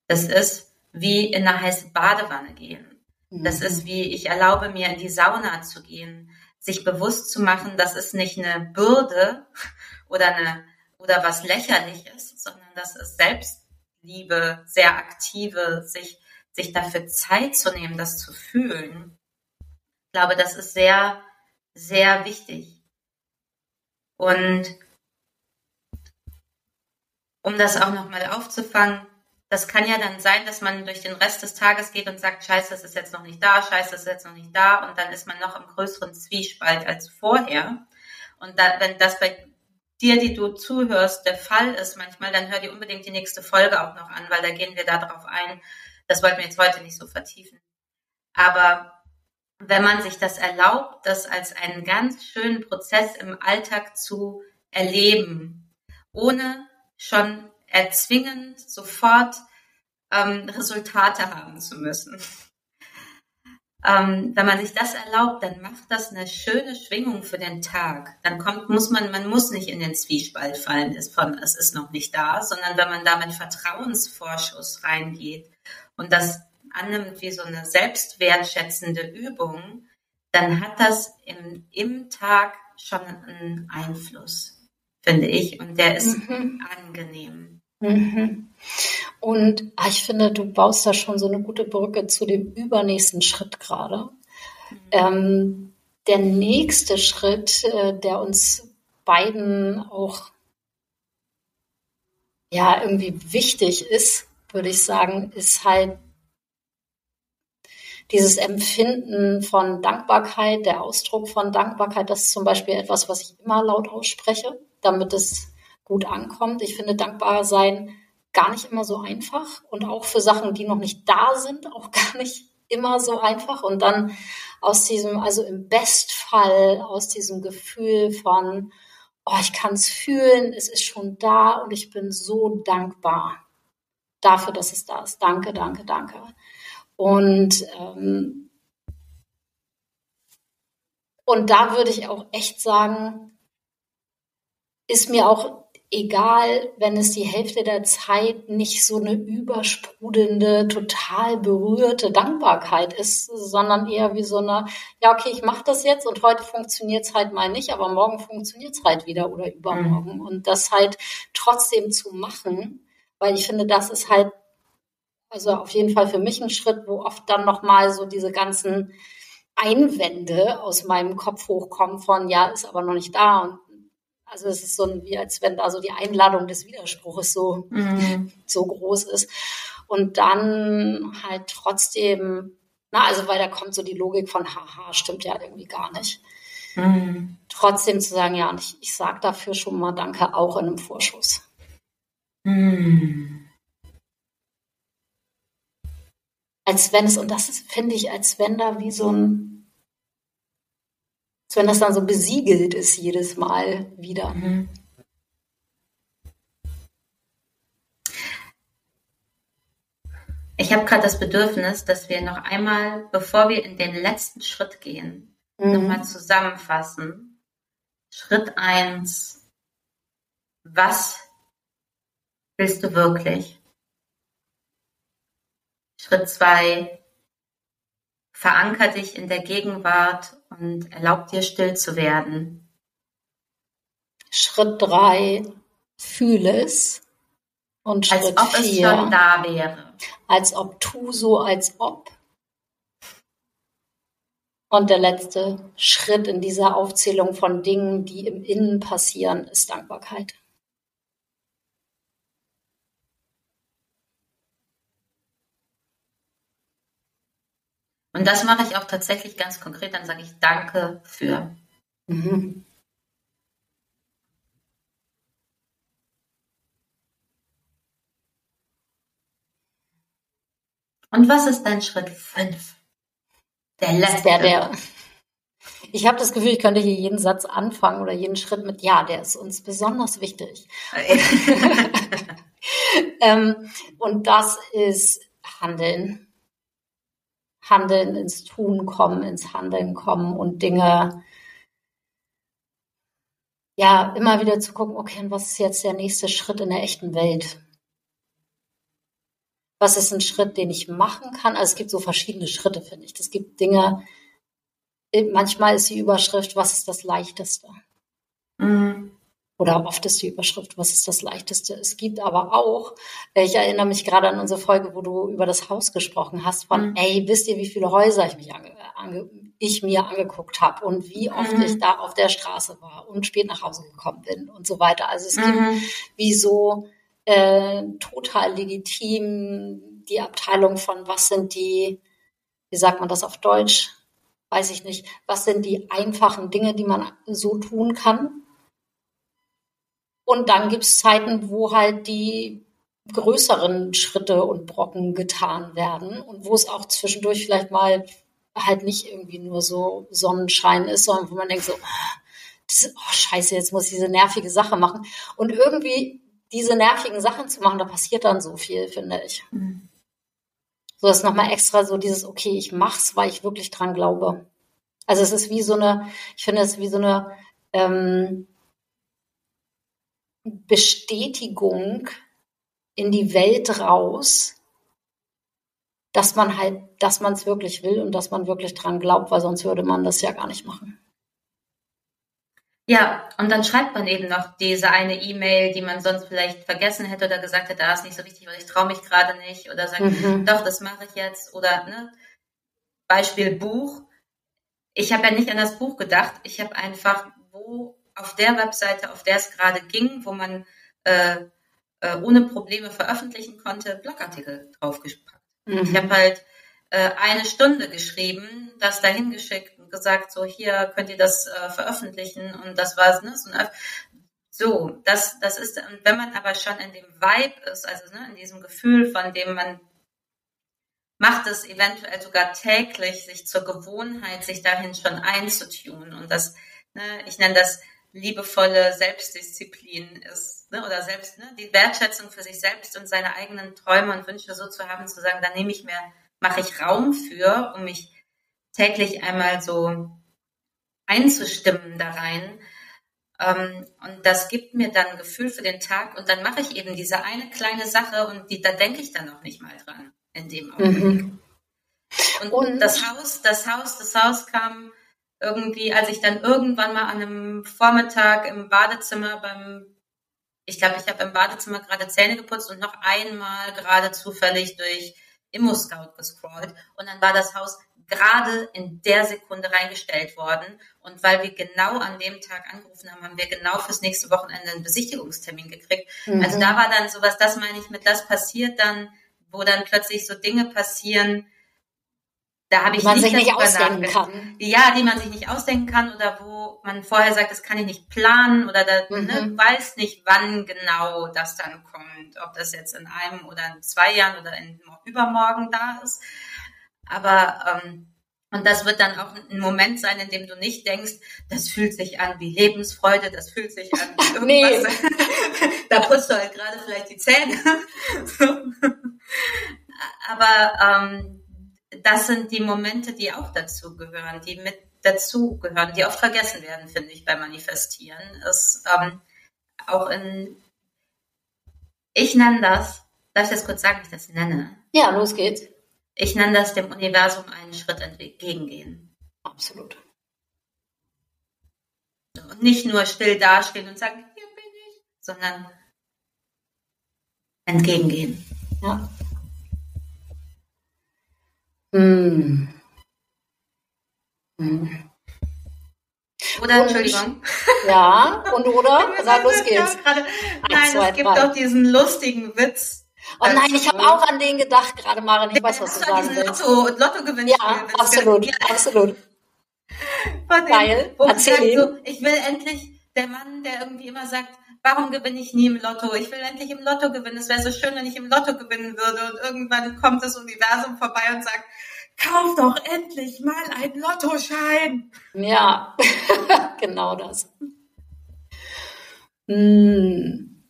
Das ist wie in eine heiße Badewanne gehen. Das ist mhm. wie, ich erlaube mir in die Sauna zu gehen, sich bewusst zu machen, das ist nicht eine Bürde *laughs* oder eine, oder was lächerliches, sondern das ist Selbstliebe, sehr aktive, sich, sich dafür Zeit zu nehmen, das zu fühlen. Ich glaube, das ist sehr, sehr wichtig. Und um das auch nochmal aufzufangen, das kann ja dann sein, dass man durch den Rest des Tages geht und sagt, scheiße, das ist jetzt noch nicht da, scheiße, das ist jetzt noch nicht da und dann ist man noch im größeren Zwiespalt als vorher. Und da, wenn das bei dir, die du zuhörst, der Fall ist manchmal, dann hör dir unbedingt die nächste Folge auch noch an, weil da gehen wir darauf ein, Das wollten wir jetzt heute nicht so vertiefen. Aber wenn man sich das erlaubt, das als einen ganz schönen Prozess im Alltag zu erleben, ohne schon erzwingend sofort ähm, Resultate haben zu müssen. Ähm, wenn man sich das erlaubt, dann macht das eine schöne Schwingung für den Tag. Dann kommt, muss man, man muss nicht in den Zwiespalt fallen, ist von, es ist noch nicht da, sondern wenn man da mit Vertrauensvorschuss reingeht und das annimmt wie so eine selbstwertschätzende Übung, dann hat das im, im Tag schon einen Einfluss, finde ich, und der ist mhm. angenehm. Mhm. Und ah, ich finde, du baust da schon so eine gute Brücke zu dem übernächsten Schritt gerade. Mhm. Ähm, der nächste Schritt, äh, der uns beiden auch ja irgendwie wichtig ist, würde ich sagen, ist halt dieses Empfinden von Dankbarkeit, der Ausdruck von Dankbarkeit, das ist zum Beispiel etwas, was ich immer laut ausspreche, damit es gut ankommt. Ich finde dankbar sein gar nicht immer so einfach und auch für Sachen, die noch nicht da sind, auch *laughs* gar nicht immer so einfach. Und dann aus diesem, also im Bestfall, aus diesem Gefühl von, oh, ich kann es fühlen, es ist schon da und ich bin so dankbar dafür, dass es da ist. Danke, danke, danke. Und, ähm, und da würde ich auch echt sagen, ist mir auch egal, wenn es die Hälfte der Zeit nicht so eine übersprudelnde, total berührte Dankbarkeit ist, sondern eher wie so eine, ja, okay, ich mache das jetzt und heute funktioniert es halt mal nicht, aber morgen funktioniert es halt wieder oder übermorgen. Mhm. Und das halt trotzdem zu machen, weil ich finde, das ist halt also auf jeden Fall für mich ein Schritt, wo oft dann nochmal so diese ganzen Einwände aus meinem Kopf hochkommen von, ja, ist aber noch nicht da. Und also es ist so wie, als wenn da so die Einladung des Widerspruches so, mhm. *laughs* so groß ist. Und dann halt trotzdem, na, also weil da kommt so die Logik von, haha, stimmt ja irgendwie gar nicht. Mhm. Trotzdem zu sagen, ja, und ich, ich sage dafür schon mal Danke auch in einem Vorschuss. Mhm. als wenn es, und das ist, finde ich, als wenn da wie so ein, als wenn das dann so besiegelt ist jedes Mal wieder. Mhm. Ich habe gerade das Bedürfnis, dass wir noch einmal, bevor wir in den letzten Schritt gehen, mhm. nochmal zusammenfassen. Schritt eins: Was willst du wirklich? Schritt zwei, veranker dich in der Gegenwart und erlaub dir still zu werden. Schritt drei, fühle es. Und Schritt als ob vier, es schon da wäre. Als ob tu so, als ob. Und der letzte Schritt in dieser Aufzählung von Dingen, die im Innen passieren, ist Dankbarkeit. Und das mache ich auch tatsächlich ganz konkret. Dann sage ich Danke für. Mhm. Und was ist dein Schritt 5? Der letzte. Der, der, ich habe das Gefühl, ich könnte hier jeden Satz anfangen oder jeden Schritt mit Ja, der ist uns besonders wichtig. *laughs* *laughs* ähm, und das ist Handeln. Handeln, ins Tun kommen, ins Handeln kommen und Dinge, ja, immer wieder zu gucken, okay, und was ist jetzt der nächste Schritt in der echten Welt? Was ist ein Schritt, den ich machen kann? Also es gibt so verschiedene Schritte, finde ich. Es gibt Dinge, manchmal ist die Überschrift, was ist das Leichteste? Mhm. Oder oft ist die Überschrift, was ist das Leichteste? Es gibt aber auch, ich erinnere mich gerade an unsere Folge, wo du über das Haus gesprochen hast, von, mhm. ey, wisst ihr, wie viele Häuser ich, mich ange, ange, ich mir angeguckt habe und wie oft mhm. ich da auf der Straße war und spät nach Hause gekommen bin und so weiter. Also es mhm. gibt wie so äh, total legitim die Abteilung von, was sind die, wie sagt man das auf Deutsch? Weiß ich nicht. Was sind die einfachen Dinge, die man so tun kann? Und dann gibt es Zeiten, wo halt die größeren Schritte und Brocken getan werden und wo es auch zwischendurch vielleicht mal halt nicht irgendwie nur so Sonnenschein ist, sondern wo man denkt so, oh, das, oh scheiße, jetzt muss ich diese nervige Sache machen. Und irgendwie diese nervigen Sachen zu machen, da passiert dann so viel, finde ich. Mhm. So ist nochmal extra so dieses, okay, ich mach's, weil ich wirklich dran glaube. Also es ist wie so eine, ich finde es wie so eine ähm, Bestätigung in die Welt raus, dass man halt, dass man es wirklich will und dass man wirklich dran glaubt, weil sonst würde man das ja gar nicht machen. Ja, und dann schreibt man eben noch diese eine E-Mail, die man sonst vielleicht vergessen hätte oder gesagt hätte, da ist nicht so wichtig, weil ich traue mich gerade nicht oder sagt, mhm. doch, das mache ich jetzt oder ne? Beispiel Buch. Ich habe ja nicht an das Buch gedacht. Ich habe einfach, wo auf der Webseite, auf der es gerade ging, wo man äh, äh, ohne Probleme veröffentlichen konnte, Blogartikel draufgepackt. Mhm. Ich habe halt äh, eine Stunde geschrieben, das dahin geschickt und gesagt, so hier könnt ihr das äh, veröffentlichen und das war's. Ne? So, so, das, das ist, wenn man aber schon in dem Vibe ist, also ne, in diesem Gefühl, von dem man macht es eventuell sogar täglich, sich zur Gewohnheit, sich dahin schon einzutun. Und das, ne, ich nenne das liebevolle Selbstdisziplin ist, ne, oder selbst ne, die Wertschätzung für sich selbst und seine eigenen Träume und Wünsche so zu haben, zu sagen, da nehme ich mir, mache ich Raum für, um mich täglich einmal so einzustimmen da rein. Ähm, und das gibt mir dann ein Gefühl für den Tag und dann mache ich eben diese eine kleine Sache und die, da denke ich dann noch nicht mal dran in dem Augenblick. Mhm. Und, und das Haus, das Haus, das Haus kam irgendwie, als ich dann irgendwann mal an einem Vormittag im Badezimmer beim, ich glaube, ich habe im Badezimmer gerade Zähne geputzt und noch einmal gerade zufällig durch Immo-Scout gescrollt und dann war das Haus gerade in der Sekunde reingestellt worden. Und weil wir genau an dem Tag angerufen haben, haben wir genau fürs nächste Wochenende einen Besichtigungstermin gekriegt. Mhm. Also da war dann sowas, das meine ich mit, das passiert dann, wo dann plötzlich so Dinge passieren, da habe ich man nicht sich nicht ausdenken kann. Ja, die man sich nicht ausdenken kann oder wo man vorher sagt, das kann ich nicht planen oder da, ne, mhm. ne, weiß nicht, wann genau das dann kommt, ob das jetzt in einem oder in zwei Jahren oder in übermorgen da ist. Aber ähm, und das wird dann auch ein Moment sein, in dem du nicht denkst, das fühlt sich an wie Lebensfreude, das fühlt sich an wie *laughs* irgendwas. nee. *laughs* da putzt du halt gerade vielleicht die Zähne. *laughs* Aber ähm, das sind die Momente, die auch dazu gehören, die mit dazu gehören, die oft vergessen werden, finde ich, beim Manifestieren. Ist ähm, auch in, ich nenne das, darf ich das kurz sagen, wie ich das nenne? Ja, los geht's. Ich nenne das dem Universum einen Schritt entgegengehen. Absolut. Und nicht nur still dastehen und sagen, hier bin ich, sondern entgegengehen. Ja. Hm. Hm. Oder, und, Entschuldigung. Ja, und oder? *laughs* Na, los geht's. Grade, nein, zwei, es gibt drei. doch diesen lustigen Witz. Oh nein, ich habe auch an den gedacht, gerade Maren. Ich weiß, was du sagen willst. Lotto, Lotto gewinnt. Ja, absolut, ja. absolut. Geil. Erzähl so, ich will endlich der Mann, der irgendwie immer sagt, warum gewinne ich nie im Lotto? Ich will endlich im Lotto gewinnen. Es wäre so schön, wenn ich im Lotto gewinnen würde. Und irgendwann kommt das Universum vorbei und sagt, kauf doch endlich mal einen Lottoschein. Ja, *laughs* genau das. Hm.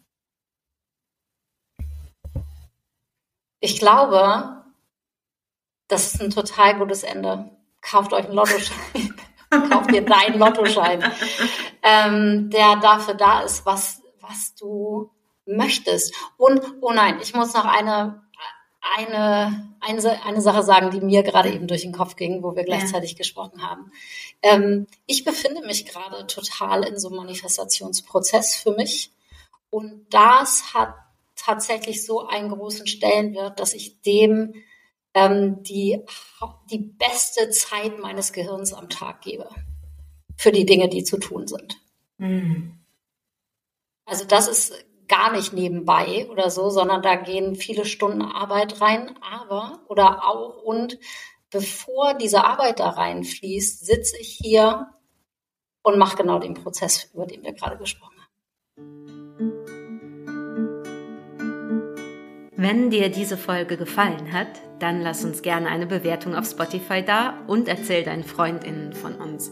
Ich glaube, das ist ein total gutes Ende. Kauft euch einen Lottoschein. *laughs* Kauft dir deinen Lottoschein, ähm, der dafür da ist, was, was du möchtest. Und, oh nein, ich muss noch eine eine, eine, eine Sache sagen, die mir gerade eben durch den Kopf ging, wo wir gleichzeitig ja. gesprochen haben. Ähm, ich befinde mich gerade total in so einem Manifestationsprozess für mich. Und das hat tatsächlich so einen großen Stellenwert, dass ich dem ähm, die, die beste Zeit meines Gehirns am Tag gebe. Für die Dinge, die zu tun sind. Mhm. Also das ist gar nicht nebenbei oder so, sondern da gehen viele Stunden Arbeit rein, aber oder auch und bevor diese Arbeit da reinfließt, sitze ich hier und mache genau den Prozess, über den wir gerade gesprochen haben. Wenn dir diese Folge gefallen hat, dann lass uns gerne eine Bewertung auf Spotify da und erzähl deinen Freundinnen von uns.